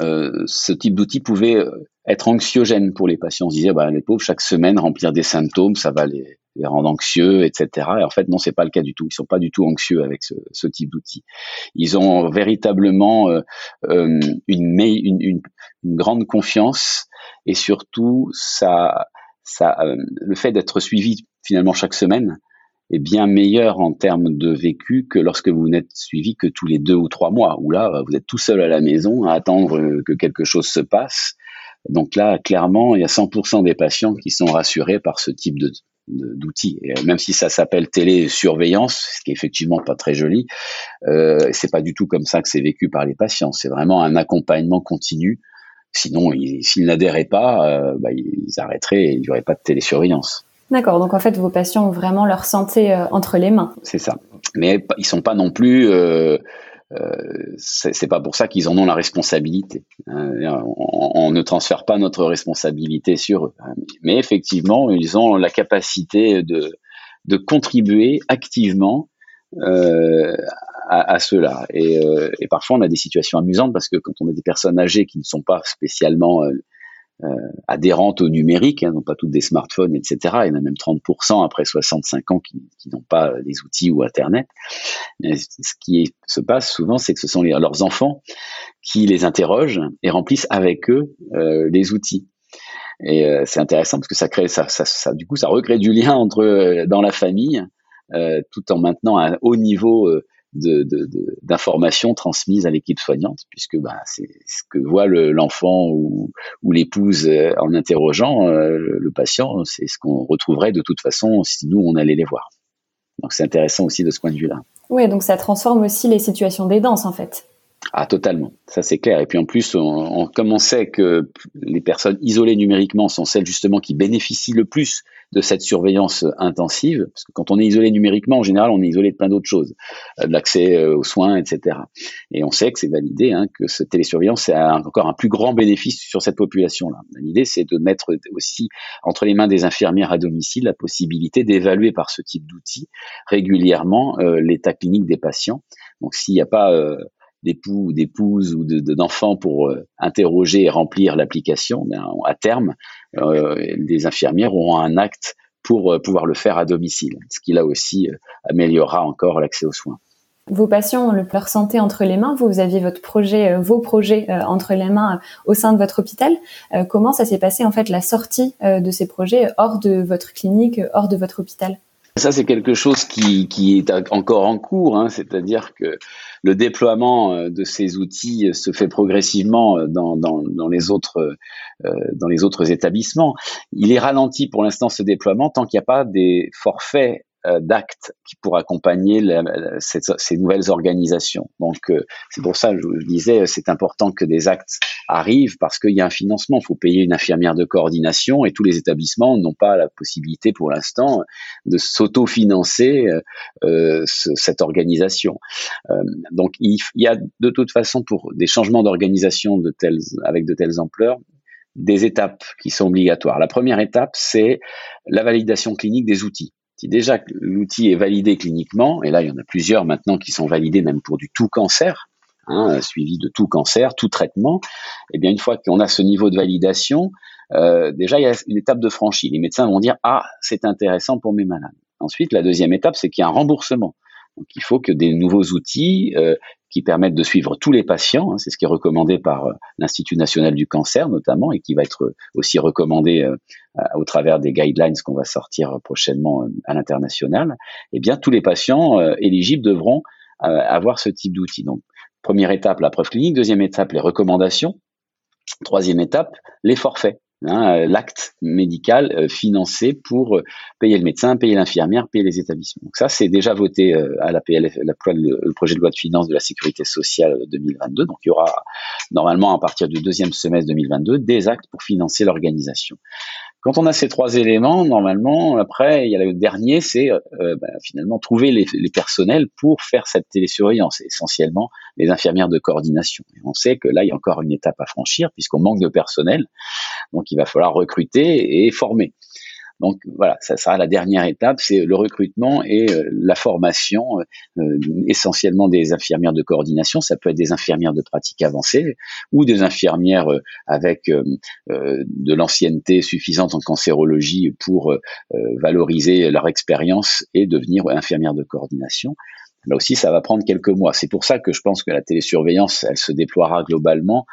euh, ce type d'outil pouvait être anxiogène pour les patients. On se disait, bah, les pauvres, chaque semaine, remplir des symptômes, ça va les, rendre anxieux, etc. Et en fait, non, c'est pas le cas du tout. Ils sont pas du tout anxieux avec ce, type d'outil. Ils ont véritablement une, grande confiance et surtout, ça, ça, euh, le fait d'être suivi finalement chaque semaine est bien meilleur en termes de vécu que lorsque vous n'êtes suivi que tous les deux ou trois mois, où là, vous êtes tout seul à la maison à attendre que quelque chose se passe. Donc là, clairement, il y a 100% des patients qui sont rassurés par ce type de, d'outils. Même si ça s'appelle télésurveillance, ce qui est effectivement pas très joli, euh, c'est pas du tout comme ça que c'est vécu par les patients. C'est vraiment un accompagnement continu Sinon, s'ils n'adhéraient pas, euh, bah, ils arrêteraient et il n'y aurait pas de télésurveillance. D'accord, donc en fait, vos patients ont vraiment leur santé euh, entre les mains. C'est ça. Mais ils sont pas non plus euh, c'est pas pour ça qu'ils en ont la responsabilité. Hein. On, ne transfère pas notre responsabilité sur eux. Hein. Mais effectivement, ils ont la capacité de, de contribuer activement euh, à, cela. Et, euh, et, parfois, on a des situations amusantes parce que quand on a des personnes âgées qui ne sont pas spécialement euh, euh adhérentes au numérique, hein, n'ont pas toutes des smartphones, etc. Il y en a même 30% après 65 ans qui, n'ont pas les outils ou Internet. ce qui se passe souvent, c'est que ce sont leurs enfants qui les interrogent et remplissent avec eux les outils. Et c'est intéressant parce que ça crée, du coup, ça recrée du lien entre dans la famille, tout en maintenant un haut niveau d'informations transmises à l'équipe soignante, puisque bah, c'est ce que voit l'enfant ou, ou l'épouse euh, en interrogeant euh, le patient, c'est ce qu'on retrouverait de toute façon si nous, on allait les voir. Donc c'est intéressant aussi de ce point de vue-là. Oui, donc ça transforme aussi les situations des danses en fait. Ah, totalement. Ça, c'est clair. Et puis en plus, on, comme on sait que les personnes isolées numériquement sont celles justement qui bénéficient le plus de cette surveillance intensive, parce que quand on est isolé numériquement, en général, on est isolé de plein d'autres choses, euh, de l'accès euh, aux soins, etc. Et on sait que c'est validé, hein, que cette télésurveillance a encore un plus grand bénéfice sur cette population-là. L'idée, c'est de mettre aussi entre les mains des infirmières à domicile la possibilité d'évaluer par ce type d'outils régulièrement euh, l'état clinique des patients. Donc, s'il n'y a pas d'époux ou d'épouses ou d'enfants pour euh, interroger et remplir l'application, à terme, euh, les infirmières auront un acte pour euh, pouvoir le faire à domicile, ce qui là aussi améliorera encore l'accès aux soins. Vos patients ont leur santé entre les mains. Vous aviez votre projet, vos projets entre les mains au sein de votre hôpital. comment ça s'est passé en fait la sortie de ces projets hors de votre clinique, hors de votre hôpital? Ça c'est quelque chose qui, qui, est encore en cours, hein. c'est-à-dire que le déploiement euh, de ces outils euh, se fait progressivement euh, dans, dans, les autres dans les autres établissements. Il est ralenti pour l'instant ce déploiement tant qu'il n'y a pas des forfaits d'actes qui pour accompagner ces nouvelles organisations. Donc euh, c'est pour ça que je, disais c'est important que des actes arrivent parce qu'il y a un financement. Il faut payer une infirmière de coordination et tous les établissements n'ont pas la possibilité pour l'instant de s'autofinancer euh, cette organisation. donc il, y a de toute façon pour des changements d'organisation de telles avec de telles ampleurs des étapes qui sont obligatoires. La première étape, c'est la validation clinique des outils si déjà l'outil est validé cliniquement, et là il y en a plusieurs maintenant qui sont validés même pour du tout cancer, hein, suivi de tout cancer, tout traitement, et eh bien une fois qu'on a ce niveau de validation, euh, déjà il y a une étape de franchie. Les médecins vont dire ah c'est intéressant pour mes malades. Ensuite la deuxième étape c'est qu'il y a un remboursement. Donc il faut que des nouveaux outils euh, qui permettent de suivre tous les patients, hein, c'est ce qui est recommandé par euh, l'Institut national du cancer notamment et qui va être aussi recommandé euh, au travers des guidelines qu'on va sortir prochainement à l'international. Eh bien tous les patients éligibles devront avoir ce type d'outils. Donc première étape la preuve clinique, deuxième étape les recommandations, troisième étape les forfaits. Hein, euh, l'acte médical euh, financé pour euh, payer le médecin, payer l'infirmière, payer les établissements. Donc ça, c'est déjà voté à la PLF, le, projet de loi de finances de la sécurité sociale 2022. Donc il y aura normalement à partir du deuxième semestre 2022 des actes pour financer l'organisation. Quand on a ces trois éléments, normalement, après, il y a le dernier, c'est euh, bah, finalement trouver les, les, personnels pour faire cette télésurveillance, essentiellement les infirmières de coordination. On sait que là, il y a encore une étape à franchir puisqu'on manque de personnel, donc il va falloir recruter et former. Donc voilà, ça sera la dernière étape, c'est le recrutement et euh, la formation, euh, essentiellement des infirmières de coordination. Ça peut être des infirmières de pratique avancée ou des infirmières euh, avec de l'ancienneté suffisante en cancérologie pour valoriser leur expérience et devenir infirmière de coordination. Là aussi, ça va prendre quelques mois. C'est pour ça que je pense que la télésurveillance, elle se déploiera globalement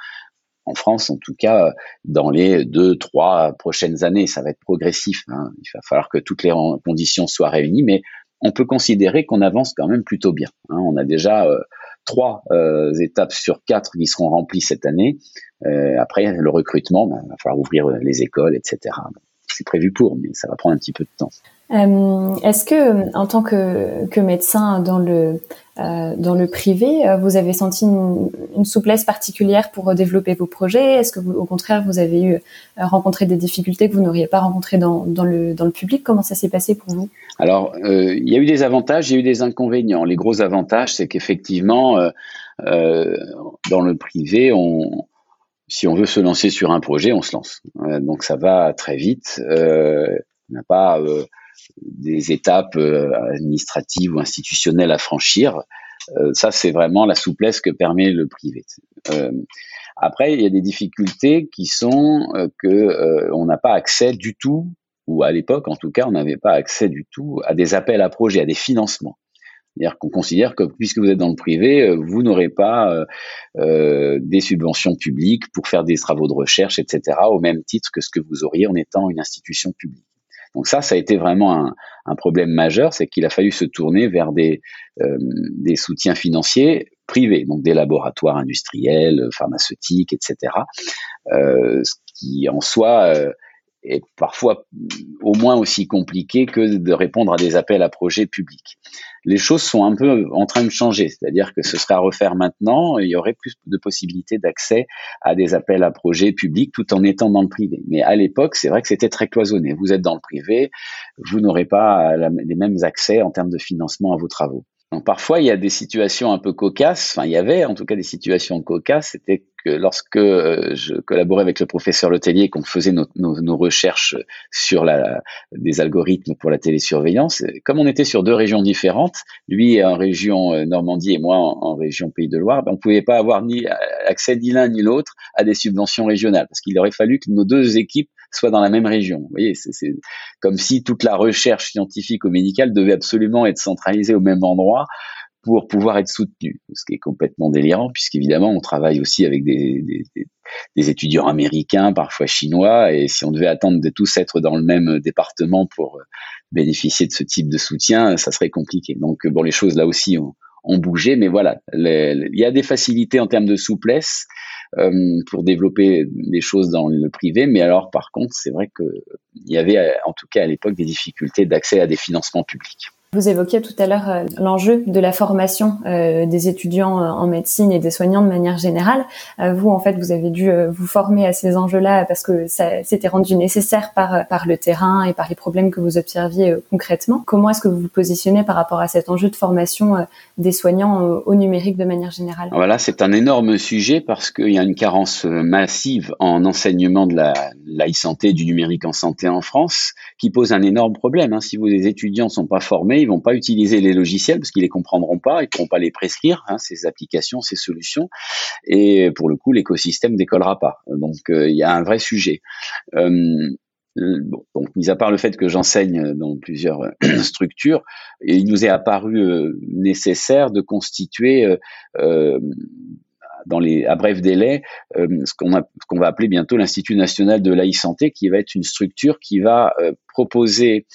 en France, en tout cas, dans les deux, trois prochaines années. Ça va être progressif. Hein. Il va falloir que toutes les conditions soient réunies, mais on peut considérer qu'on avance quand même plutôt bien. Hein. On a déjà euh, trois euh, étapes sur quatre qui seront remplies cette année. Euh, après, le recrutement, ben, il va falloir ouvrir les écoles, etc. C'est prévu pour, mais ça va prendre un petit peu de temps. Est-ce que, en tant que, médecin dans le euh, dans le privé, euh, vous avez senti une, souplesse particulière pour développer vos projets? Est-ce que, au contraire, vous avez eu euh, rencontré des difficultés que vous n'auriez pas rencontrées dans, dans, le, dans le public? Comment ça s'est passé pour vous? Alors, il y a eu des avantages, il y a eu des inconvénients. Les gros avantages, c'est qu'effectivement, dans le privé, si on veut se lancer sur un projet, on se lance. donc ça va très vite. on n'a pas des étapes administratives ou institutionnelles à franchir. ça, c'est vraiment la souplesse que permet le privé. après, il y a des difficultés qui sont que on n'a pas accès du tout ou à l'époque en tout cas, on n'avait pas accès du tout à des appels à projets, à des financements. C'est-à-dire qu'on considère que puisque vous êtes dans le privé, euh, vous n'aurez pas euh, euh, des subventions publiques pour faire des travaux de recherche, etc., au même titre que ce que vous auriez en étant une institution publique. Donc ça, ça a été vraiment un, un problème majeur, c'est qu'il a fallu se tourner vers des, des soutiens financiers privés, donc des laboratoires industriels, pharmaceutiques, etc., ce qui en soi est parfois au moins aussi compliqué que de répondre à des appels à projets publics. Les choses sont un peu en train de changer, c'est-à-dire que ce serait à refaire maintenant, il y aurait plus de possibilités d'accès à des appels à projets publics tout en étant dans le privé. Mais à l'époque, c'est vrai que c'était très cloisonné. Vous êtes dans le privé, vous n'aurez pas les mêmes accès en termes de financement à vos travaux. Donc, parfois, il y a des situations un peu cocasses. Enfin, il y avait en tout cas des situations cocasses. C'était lorsque euh, je collaborais avec le professeur Letellier, qu'on faisait nos, recherches sur la, des algorithmes pour la télésurveillance, comme on était sur deux régions différentes, lui en région euh, Normandie et moi en, région Pays de Loire, ben, on pouvait pas avoir ni accès ni l'un ni l'autre à des subventions régionales, parce qu'il aurait fallu que nos deux équipes soient dans la même région. Vous voyez, c'est comme si toute la recherche scientifique ou médicale devait absolument être centralisée au même endroit pour pouvoir être soutenu, ce qui est complètement délirant, puisqu'évidemment, on travaille aussi avec des, des, des, étudiants américains, parfois chinois, et si on devait attendre de tous être dans le même département pour bénéficier de ce type de soutien, ça serait compliqué. Donc, bon, les choses là aussi ont, ont bougé, mais voilà, il y a des facilités en termes de souplesse euh, pour développer des choses dans le privé, mais alors par contre, c'est vrai qu'il y avait en tout cas à l'époque des difficultés d'accès à des financements publics. Vous évoquiez tout à l'heure euh, l'enjeu de la formation euh, des étudiants euh, en médecine et des soignants de manière générale. vous, en fait, vous avez dû vous former à ces enjeux-là parce que ça s'était rendu nécessaire par le terrain et par les problèmes que vous observiez concrètement. Comment est-ce que vous vous positionnez par rapport à cet enjeu de formation des soignants au numérique de manière générale? Voilà, c'est un énorme sujet parce qu'il y a une carence massive en enseignement de la, la e-santé, du numérique en santé en France, qui pose un énorme problème. Hein. Si les étudiants ne sont pas formés ils vont pas utiliser les logiciels parce qu'ils les comprendront pas, ils pourront pas les prescrire, hein, ces applications, ces solutions, et pour le coup, l'écosystème décollera pas. Donc, euh, il y a un vrai sujet. Euh, bon, donc, mis à part le fait que j'enseigne dans plusieurs [clears throat] structures, il nous est apparu euh, nécessaire de constituer dans les, à bref délai ce qu'on qu'on va appeler bientôt l'Institut national de l'AI santé, qui va être une structure qui va proposer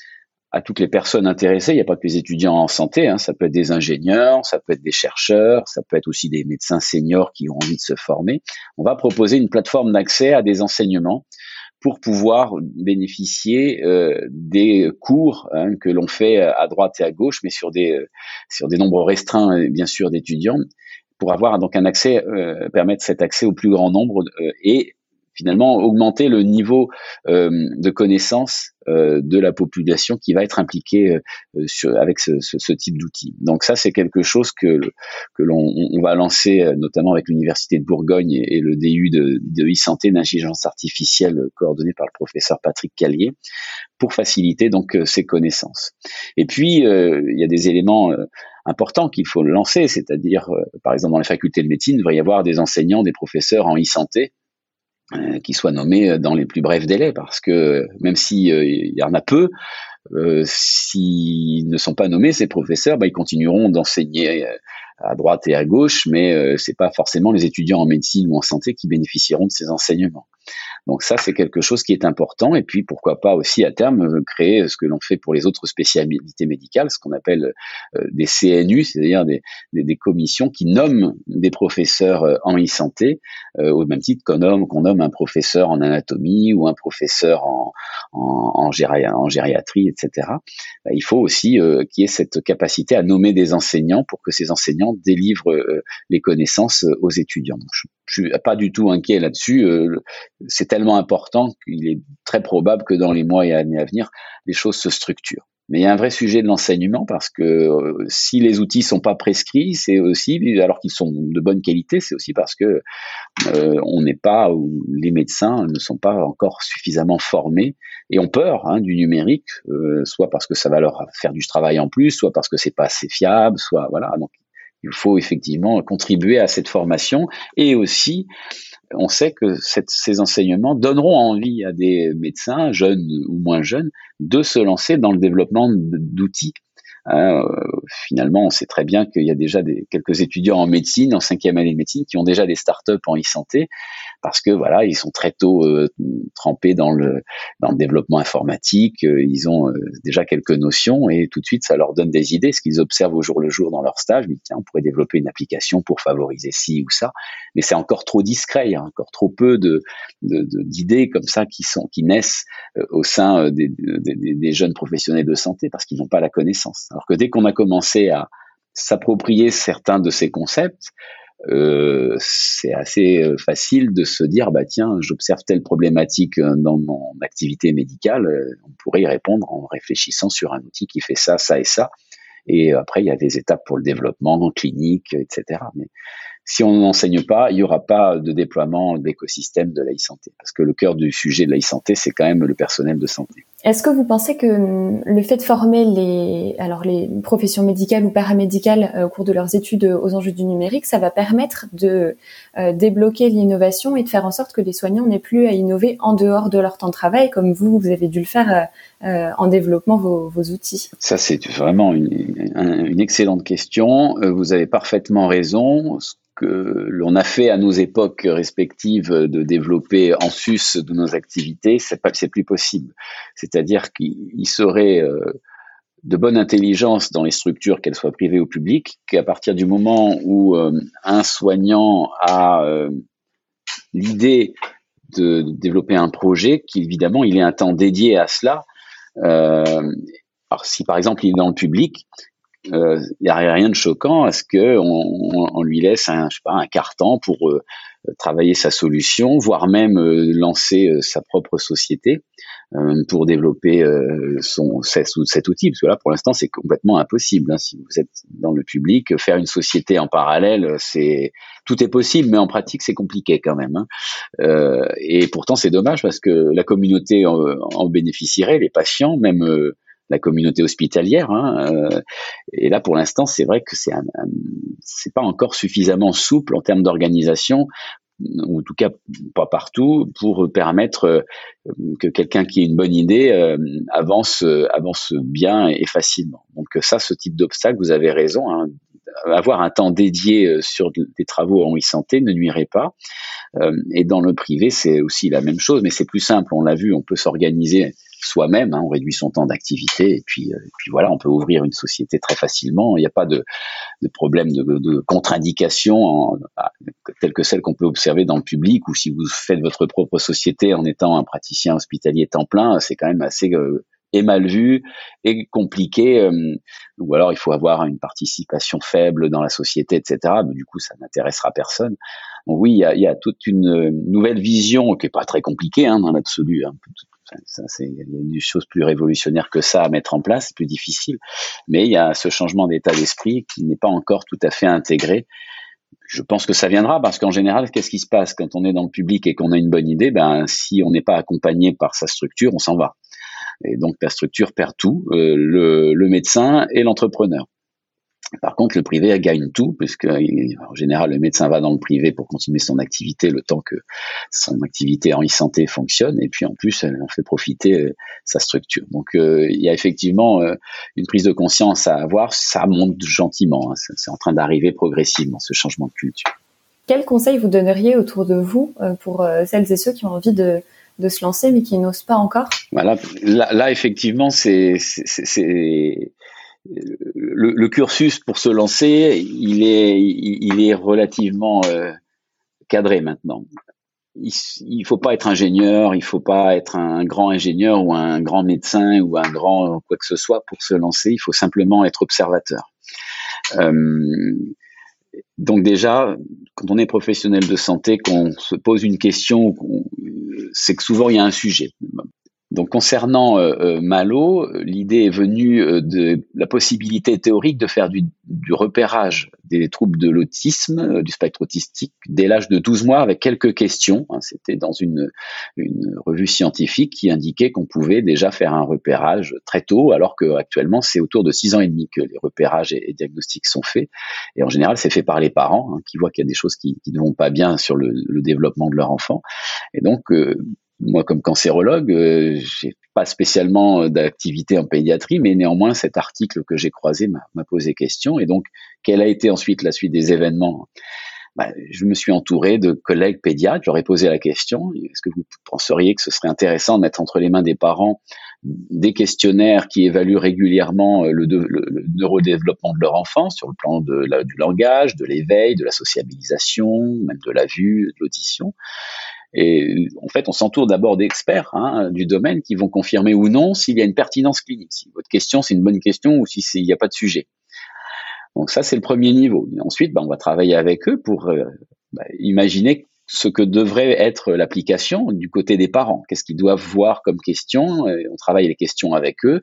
à toutes les personnes intéressées. Il n'y a pas que les étudiants en santé, hein. ça peut être des ingénieurs, ça peut être des chercheurs, ça peut être aussi des médecins seniors qui ont envie de se former. On va proposer une plateforme d'accès à des enseignements pour pouvoir bénéficier euh, des cours hein, que l'on fait à droite et à gauche, mais sur des sur des nombres restreints bien sûr d'étudiants, pour avoir donc un accès, euh, permettre cet accès au plus grand nombre euh, et finalement augmenter le niveau euh, de connaissance euh, de la population qui va être impliquée euh, sur, avec ce, ce, ce type d'outils. Donc ça, c'est quelque chose que, que l'on on va lancer notamment avec l'Université de Bourgogne et, le DU de, de e-santé d'intelligence artificielle coordonné par le professeur Patrick Callier pour faciliter donc ces connaissances. Et puis, il y a des éléments importants qu'il faut lancer, c'est-à-dire, par exemple, dans les facultés de médecine, il devrait y avoir des enseignants, des professeurs en e-santé euh, qui soient nommés euh, dans les plus brefs délais, parce que même s'il euh, y en a peu, euh, s'ils ne sont pas nommés, ces professeurs, bah, ils continueront d'enseigner à droite et à gauche, mais euh, c'est pas forcément les étudiants en médecine ou en santé qui bénéficieront de ces enseignements. Donc ça, c'est quelque chose qui est important. Et puis, pourquoi pas aussi à terme euh, créer ce que l'on fait pour les autres spécialités médicales, ce qu'on appelle euh, des CNU, c'est-à-dire des, commissions qui nomment des professeurs euh, en e-santé, au même titre qu'on nomme, un professeur en anatomie ou un professeur en, gériatrie, etc. Bah, il faut aussi qu'il y ait cette capacité à nommer des enseignants pour que ces enseignants délivrent les connaissances aux étudiants. Je suis pas du tout inquiet là-dessus. c'est tellement important qu'il est très probable que dans les mois et années à venir, les choses se structurent. Mais il y a un vrai sujet de l'enseignement parce que euh, si les outils sont pas prescrits, c'est aussi, alors qu'ils sont de bonne qualité, c'est aussi parce que euh, on n'est pas, ou les médecins ne sont pas encore suffisamment formés et ont peur hein, du numérique, euh, soit parce que ça va leur faire du travail en plus, soit parce que c'est pas assez fiable, soit voilà. Il faut effectivement contribuer à cette formation et aussi on sait que ces enseignements donneront envie à des médecins, jeunes ou moins jeunes, de se lancer dans le développement d'outils Hein, euh, finalement, on sait très bien qu'il y a déjà des, quelques étudiants en médecine, en cinquième année de médecine, qui ont déjà des startups en e-santé, parce que voilà, ils sont très tôt euh, trempés dans le, dans le développement informatique, euh, ils ont déjà quelques notions et tout de suite, ça leur donne des idées, ce qu'ils observent au jour le jour dans leur stage. Ils tiens, on pourrait développer une application pour favoriser ci ou ça, mais c'est encore trop discret, il y a encore trop peu de, d'idées comme ça qui sont qui naissent au sein des, des, des jeunes professionnels de santé parce qu'ils n'ont pas la connaissance. Alors que dès qu'on a commencé à s'approprier certains de ces concepts, euh, c'est assez euh, facile de se dire bah tiens j'observe telle problématique euh, dans mon activité médicale on pourrait y répondre en réfléchissant sur un outil qui fait ça ça et ça et après il y a des étapes pour le développement clinique etc mais si on n'enseigne pas, il n'y aura pas de déploiement d'écosystème de la e-santé. Parce que le cœur du sujet de la e-santé, c'est quand même le personnel de santé. Est-ce que vous pensez que hum, le fait de former les, professions médicales ou paramédicales euh, au cours de leurs études aux enjeux du numérique, ça va permettre de euh, débloquer l'innovation et de faire en sorte que les soignants n'aient plus à innover en dehors de leur temps de travail, comme vous, vous avez dû le faire euh, en développant vos, outils? Ça, c'est vraiment une, excellente question. Vous avez parfaitement raison que l'on a fait à nos époques respectives de développer en sus de nos activités, c'est pas, c'est plus possible. C'est-à-dire qu'il serait euh, de bonne intelligence dans les structures, qu'elles soient privées ou publiques, qu'à partir du moment où euh, un soignant a euh, l'idée de, développer un projet, qu'évidemment il ait un temps dédié à cela. alors si par exemple il est dans le public, il euh, n'y a rien de choquant à ce que on, lui laisse un, carton pour euh, travailler sa solution, voire même euh, lancer sa propre société pour développer cet, outil. Parce que là, pour l'instant, c'est complètement impossible. Hein. Si vous êtes dans le public, faire une société en parallèle, tout est possible, mais en pratique, c'est compliqué quand même. Hein. et pourtant, c'est dommage parce que la communauté en bénéficierait, les patients, même la communauté hospitalière. Hein, euh, et là, pour l'instant, c'est vrai que c'est c'est pas encore suffisamment souple en termes d'organisation ou en tout cas pas partout, pour permettre euh, que quelqu'un qui ait une bonne idée euh, avance, avance bien et facilement. Donc ça, ce type d'obstacle, vous avez raison, hein, avoir un temps dédié sur des travaux en e-santé ne nuirait pas. et dans le privé, c'est aussi la même chose, mais c'est plus simple. On l'a vu, on peut s'organiser soi-même, hein, on réduit son temps d'activité et puis, euh, voilà, on peut ouvrir une société très facilement. Il n'y a pas de, de problème de, contre-indication telle que celle qu'on peut observer dans le public ou si vous faites votre propre société en étant un praticien hospitalier temps plein, c'est quand même assez euh, mal vu et compliqué. Euh, ou alors il faut avoir une participation faible dans la société, etc. Mais du coup, ça n'intéressera personne. Donc oui, il y a, toute une nouvelle vision qui est pas très compliquée hein, dans l'absolu. Hein, il y a des choses plus révolutionnaires que ça à mettre en place, plus difficile. Mais il y a ce changement d'état d'esprit qui n'est pas encore tout à fait intégré. Je pense que ça viendra parce qu'en général, qu'est-ce qui se passe quand on est dans le public et qu'on a une bonne idée? Ben, si on n'est pas accompagné par sa structure, on s'en va. Et donc la structure perd tout, euh, le médecin et l'entrepreneur. Par contre, le privé gagne tout, puisque en général, le médecin va dans le privé pour continuer son activité le temps que son activité en e-santé fonctionne, et puis en plus, elle en fait profiter euh, sa structure. Donc, euh, il y a effectivement euh, une prise de conscience à avoir. Ça monte gentiment, hein. c'est en train d'arriver progressivement ce changement de culture. Quel conseil vous donneriez autour de vous pour celles et ceux qui ont envie de, de se lancer mais qui n'osent pas encore? Voilà, là, là, effectivement, c'est le, cursus pour se lancer, il est, il, est relativement euh, cadré maintenant. Il, il faut pas être ingénieur, il faut pas être un grand ingénieur ou un grand médecin ou un grand quoi que ce soit pour se lancer. Il faut simplement être observateur. Euh, donc déjà, quand on est professionnel de santé, qu'on se pose une question, c'est que souvent il y a un sujet Donc concernant euh, euh, Malo, l'idée est venue euh, de la possibilité théorique de faire du, repérage des troubles de l'autisme, du spectre autistique, dès l'âge de 12 mois avec quelques questions. Hein. C'était dans une, revue scientifique qui indiquait qu'on pouvait déjà faire un repérage très tôt, alors qu'actuellement c'est autour de 6 ans et demi que les repérages et, diagnostics sont faits. Et en général c'est fait par les parents hein, qui voient qu'il y a des choses qui, ne vont pas bien sur le, développement de leur enfant. Et donc moi, comme cancérologue, euh, j'ai pas spécialement d'activité en pédiatrie, mais néanmoins, cet article que j'ai croisé m'a posé question. Et donc, quelle a été ensuite la suite des événements? Bah, Je me suis entouré de collègues pédiatres. J'aurais posé la question est-ce que vous penseriez que ce serait intéressant de mettre entre les mains des parents des questionnaires qui évaluent régulièrement euh, le, neurodéveloppement de leur enfant sur le plan du langage, de l'éveil, de la sociabilisation, même de la vue, de l'audition? Et en fait, on s'entoure d'abord d'experts hein, du domaine qui vont confirmer ou non s'il y a une pertinence clinique, si votre question c'est une bonne question ou s'il n'y a pas de sujet. Donc ça, c'est le premier niveau. ensuite, ben, on va travailler avec eux pour euh, ben, imaginer ce que devrait être l'application du côté des parents. Qu'est-ce qu'ils doivent voir comme question? On travaille les questions avec eux,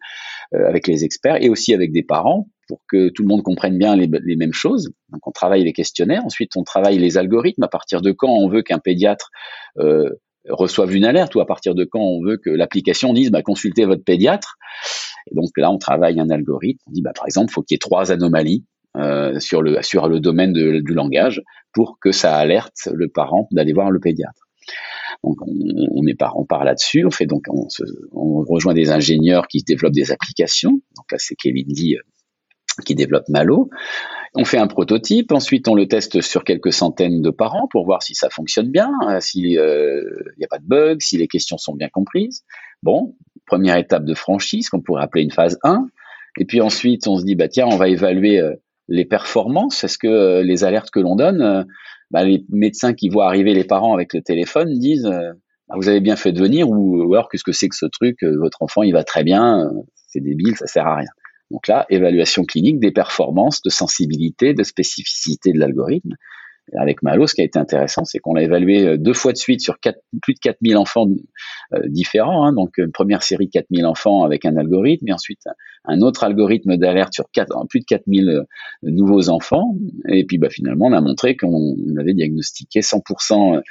euh, avec les experts et aussi avec des parents pour que tout le monde comprenne bien les, mêmes choses. Donc on travaille les questionnaires, ensuite on travaille les algorithmes, à partir de quand on veut qu'un pédiatre euh, reçoive une alerte ou à partir de quand on veut que l'application dise bah, consultez votre pédiatre. Et donc là on travaille un algorithme, on dit bah, par exemple il faut qu'il y ait trois anomalies euh, sur, le, sur le domaine du langage pour que ça alerte le parent d'aller voir le pédiatre. Donc on, on part là-dessus, on, on, rejoint des ingénieurs qui développent des applications. Donc là c'est Kevin dit qui développe Malo. On fait un prototype, ensuite on le teste sur quelques centaines de parents pour voir si ça fonctionne bien, euh, s'il n'y euh, a pas de bugs, si les questions sont bien comprises. Bon, première étape de franchise qu'on pourrait appeler une phase 1. Et puis ensuite on se dit, bah tiens, on va évaluer euh, les performances. Est-ce que les alertes que l'on donne, bah, les médecins qui voient arriver les parents avec le téléphone disent, bah, vous avez bien fait de venir ou, ou alors qu'est-ce que c'est que ce truc, votre enfant il va très bien, c'est débile, ça sert à rien. Donc là, évaluation clinique des performances, de sensibilité, de spécificité de l'algorithme. Avec Malo, ce qui a été intéressant, c'est qu'on l'a évalué euh, deux fois de suite sur plus de 4000 enfants euh, différents. Hein. donc une première série de 4000 enfants avec un algorithme, et ensuite un autre algorithme d'alerte sur plus de 4000 euh, nouveaux enfants. Et puis bah, finalement, on a montré qu'on avait diagnostiqué 100%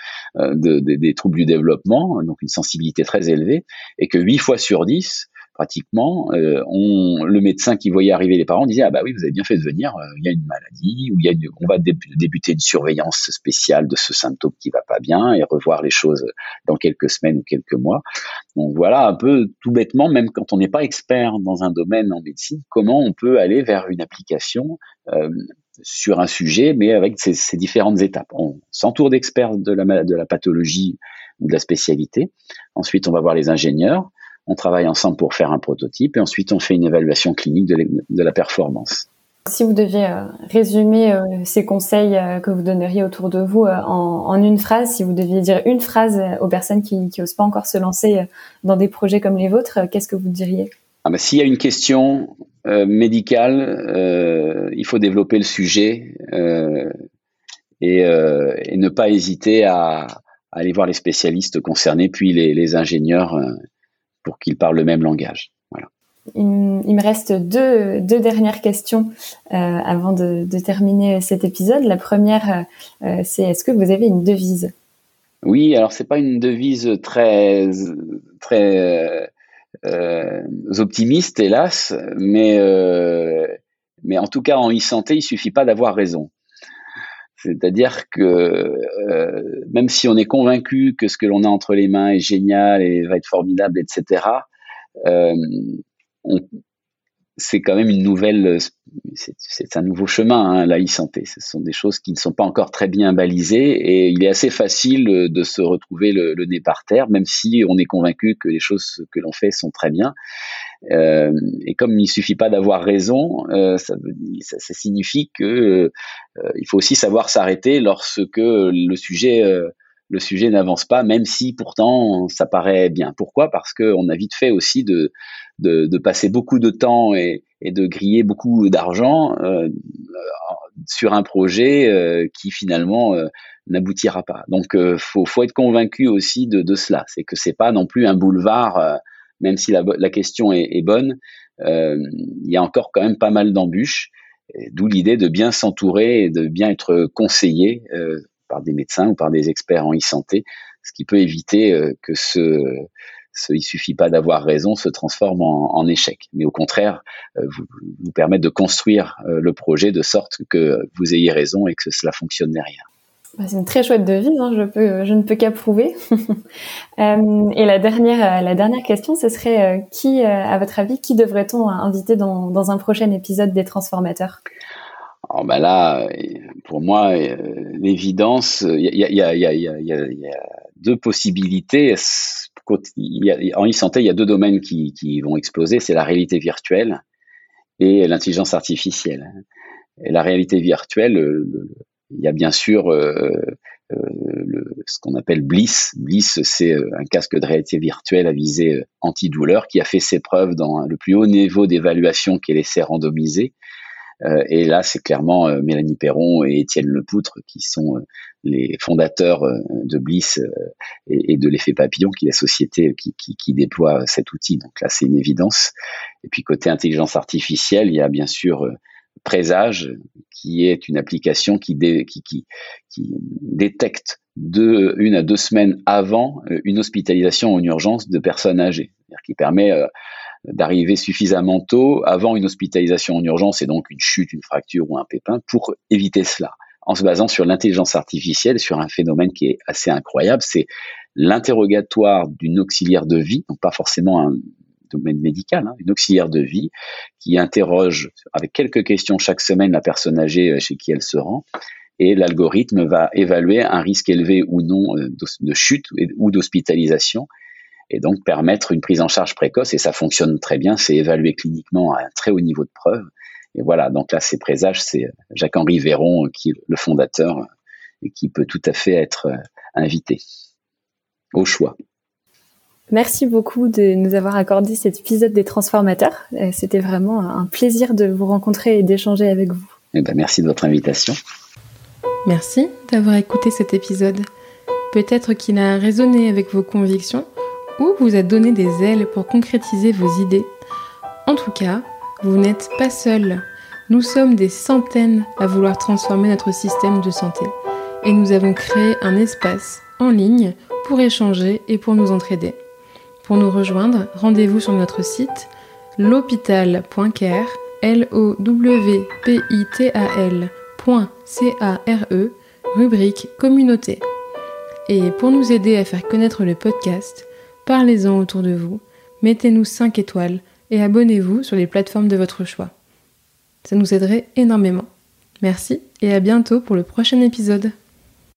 des troubles du développement, donc une sensibilité très élevée, et que 8 fois sur 10, pratiquement, euh, on, le médecin qui voyait arriver les parents disait ah bah oui vous avez bien fait de venir, euh, il y a une maladie ou il y a on va débuter une surveillance spéciale de ce symptôme qui va pas bien et revoir les choses dans quelques semaines ou quelques mois. Donc voilà un peu tout bêtement, même quand on n'est pas expert dans un domaine en médecine, comment on peut aller vers une application euh, sur un sujet, mais avec ces, ces différentes étapes. On s'entoure d'experts de la, de la pathologie ou de la spécialité. Ensuite, on va voir les ingénieurs on travaille ensemble pour faire un prototype et ensuite on fait une évaluation clinique de, la performance. Si vous deviez euh, résumer euh, ces conseils euh, que vous donneriez autour de vous en, une phrase, si vous deviez dire une phrase aux personnes qui n'osent pas encore se lancer dans des projets comme les vôtres, qu'est-ce que vous diriez? Ah bah, S'il y a une question médicale, il faut développer le sujet et, ne pas hésiter à, aller voir les spécialistes concernés, puis les, les ingénieurs pour qu'ils parlent le même langage. Voilà. Il, me reste deux, deux dernières questions euh, avant de, de, terminer cet épisode. La première, euh, c'est est-ce que vous avez une devise? Oui, alors c'est pas une devise très très euh, optimiste, hélas, mais mais en tout cas en e-santé, il suffit pas d'avoir raison. C'est-à-dire que euh, même si on est convaincu que ce que l'on a entre les mains est génial et va être formidable, etc., c'est quand même une nouvelle, c'est un nouveau chemin, hein, la e-santé. Ce sont des choses qui ne sont pas encore très bien balisées et il est assez facile de se retrouver le, nez par terre, même si on est convaincu que les choses que l'on fait sont très bien. Euh, et comme il suffit pas d'avoir raison, euh, ça, signifie que euh, il faut aussi savoir s'arrêter lorsque le sujet le sujet n'avance pas, même si pourtant ça paraît bien. Pourquoi? Parce qu'on a vite fait aussi de, de, passer beaucoup de temps et, de griller beaucoup d'argent euh, sur un projet euh, qui finalement euh, n'aboutira pas. Donc, faut, faut être convaincu aussi de, de cela. C'est que c'est pas non plus un boulevard même si la, la question est, est bonne, euh, il y a encore quand même pas mal d'embûches. D'où l'idée de bien s'entourer et de bien être conseillé euh, par des médecins ou par des experts en e-santé, ce qui peut éviter euh, que ce, ce il suffit pas d'avoir raison se transforme en, en, échec, mais au contraire euh, vous, vous permettre de construire euh, le projet de sorte que vous ayez raison et que cela fonctionne derrière. Bah, c'est une très chouette devise, hein, je, peux, je ne peux qu'approuver. [laughs] euh, et la dernière, la dernière question, ce serait qui, à votre avis, qui devrait-on inviter dans, dans, un prochain épisode des Transformateurs? Alors ben là, pour moi, l'évidence, il y a, y, a, y, a, y a, deux possibilités. en e-santé, il y a deux domaines qui, vont exploser, c'est la réalité virtuelle et l'intelligence artificielle. La réalité virtuelle, le, il y a bien sûr euh, euh, ce qu'on appelle Bliss. Bliss, c'est euh, un casque de réalité virtuelle à visée antidouleur qui a fait ses preuves dans le plus haut niveau d'évaluation qui est l'essai randomisé. Euh, et là, c'est clairement euh, Mélanie Perron et Étienne Lepoutre qui sont euh, les fondateurs de Bliss et, de l'effet papillon, qui est la société qui, déploie cet outil. Donc là, c'est une évidence. Et puis côté intelligence artificielle, il y a bien sûr Présage, qui est une application qui, dé, qui, qui, qui détecte une à deux semaines avant une hospitalisation en urgence de personnes âgées, qui permet d'arriver suffisamment tôt avant une hospitalisation en urgence et donc une chute, une fracture ou un pépin pour éviter cela. En se basant sur l'intelligence artificielle, sur un phénomène qui est assez incroyable, c'est l'interrogatoire d'une auxiliaire de vie, donc pas forcément un, domaine médical, hein, une auxiliaire de vie qui interroge avec quelques questions chaque semaine la personne âgée euh, chez qui elle se rend et l'algorithme va évaluer un risque élevé ou non euh, de chute ou d'hospitalisation et donc permettre une prise en charge précoce et ça fonctionne très bien, c'est évalué cliniquement à un très haut niveau de preuve et voilà, donc là c'est présage, c'est Jacques-Henri Véron qui est le fondateur et qui peut tout à fait être euh, invité au choix. Merci beaucoup de nous avoir accordé cet épisode des Transformateurs. Euh, c'était vraiment un plaisir de vous rencontrer et d'échanger avec vous. Eh ben, merci de votre invitation. Merci d'avoir écouté cet épisode. Peut-être qu'il a résonné avec vos convictions ou vous a donné des ailes pour concrétiser vos idées. En tout cas, vous n'êtes pas seul. Nous sommes des centaines à vouloir transformer notre système de santé. Et nous avons créé un espace en ligne pour échanger et pour nous entraider. Pour nous rejoindre, rendez-vous sur notre site l'hôpital.care, l o w p i t a l.c a r e rubrique communauté. Et pour nous aider à faire connaître le podcast, parlez-en autour de vous, mettez-nous 5 étoiles et abonnez-vous sur les plateformes de votre choix. Ça nous aiderait énormément. Merci et à bientôt pour le prochain épisode.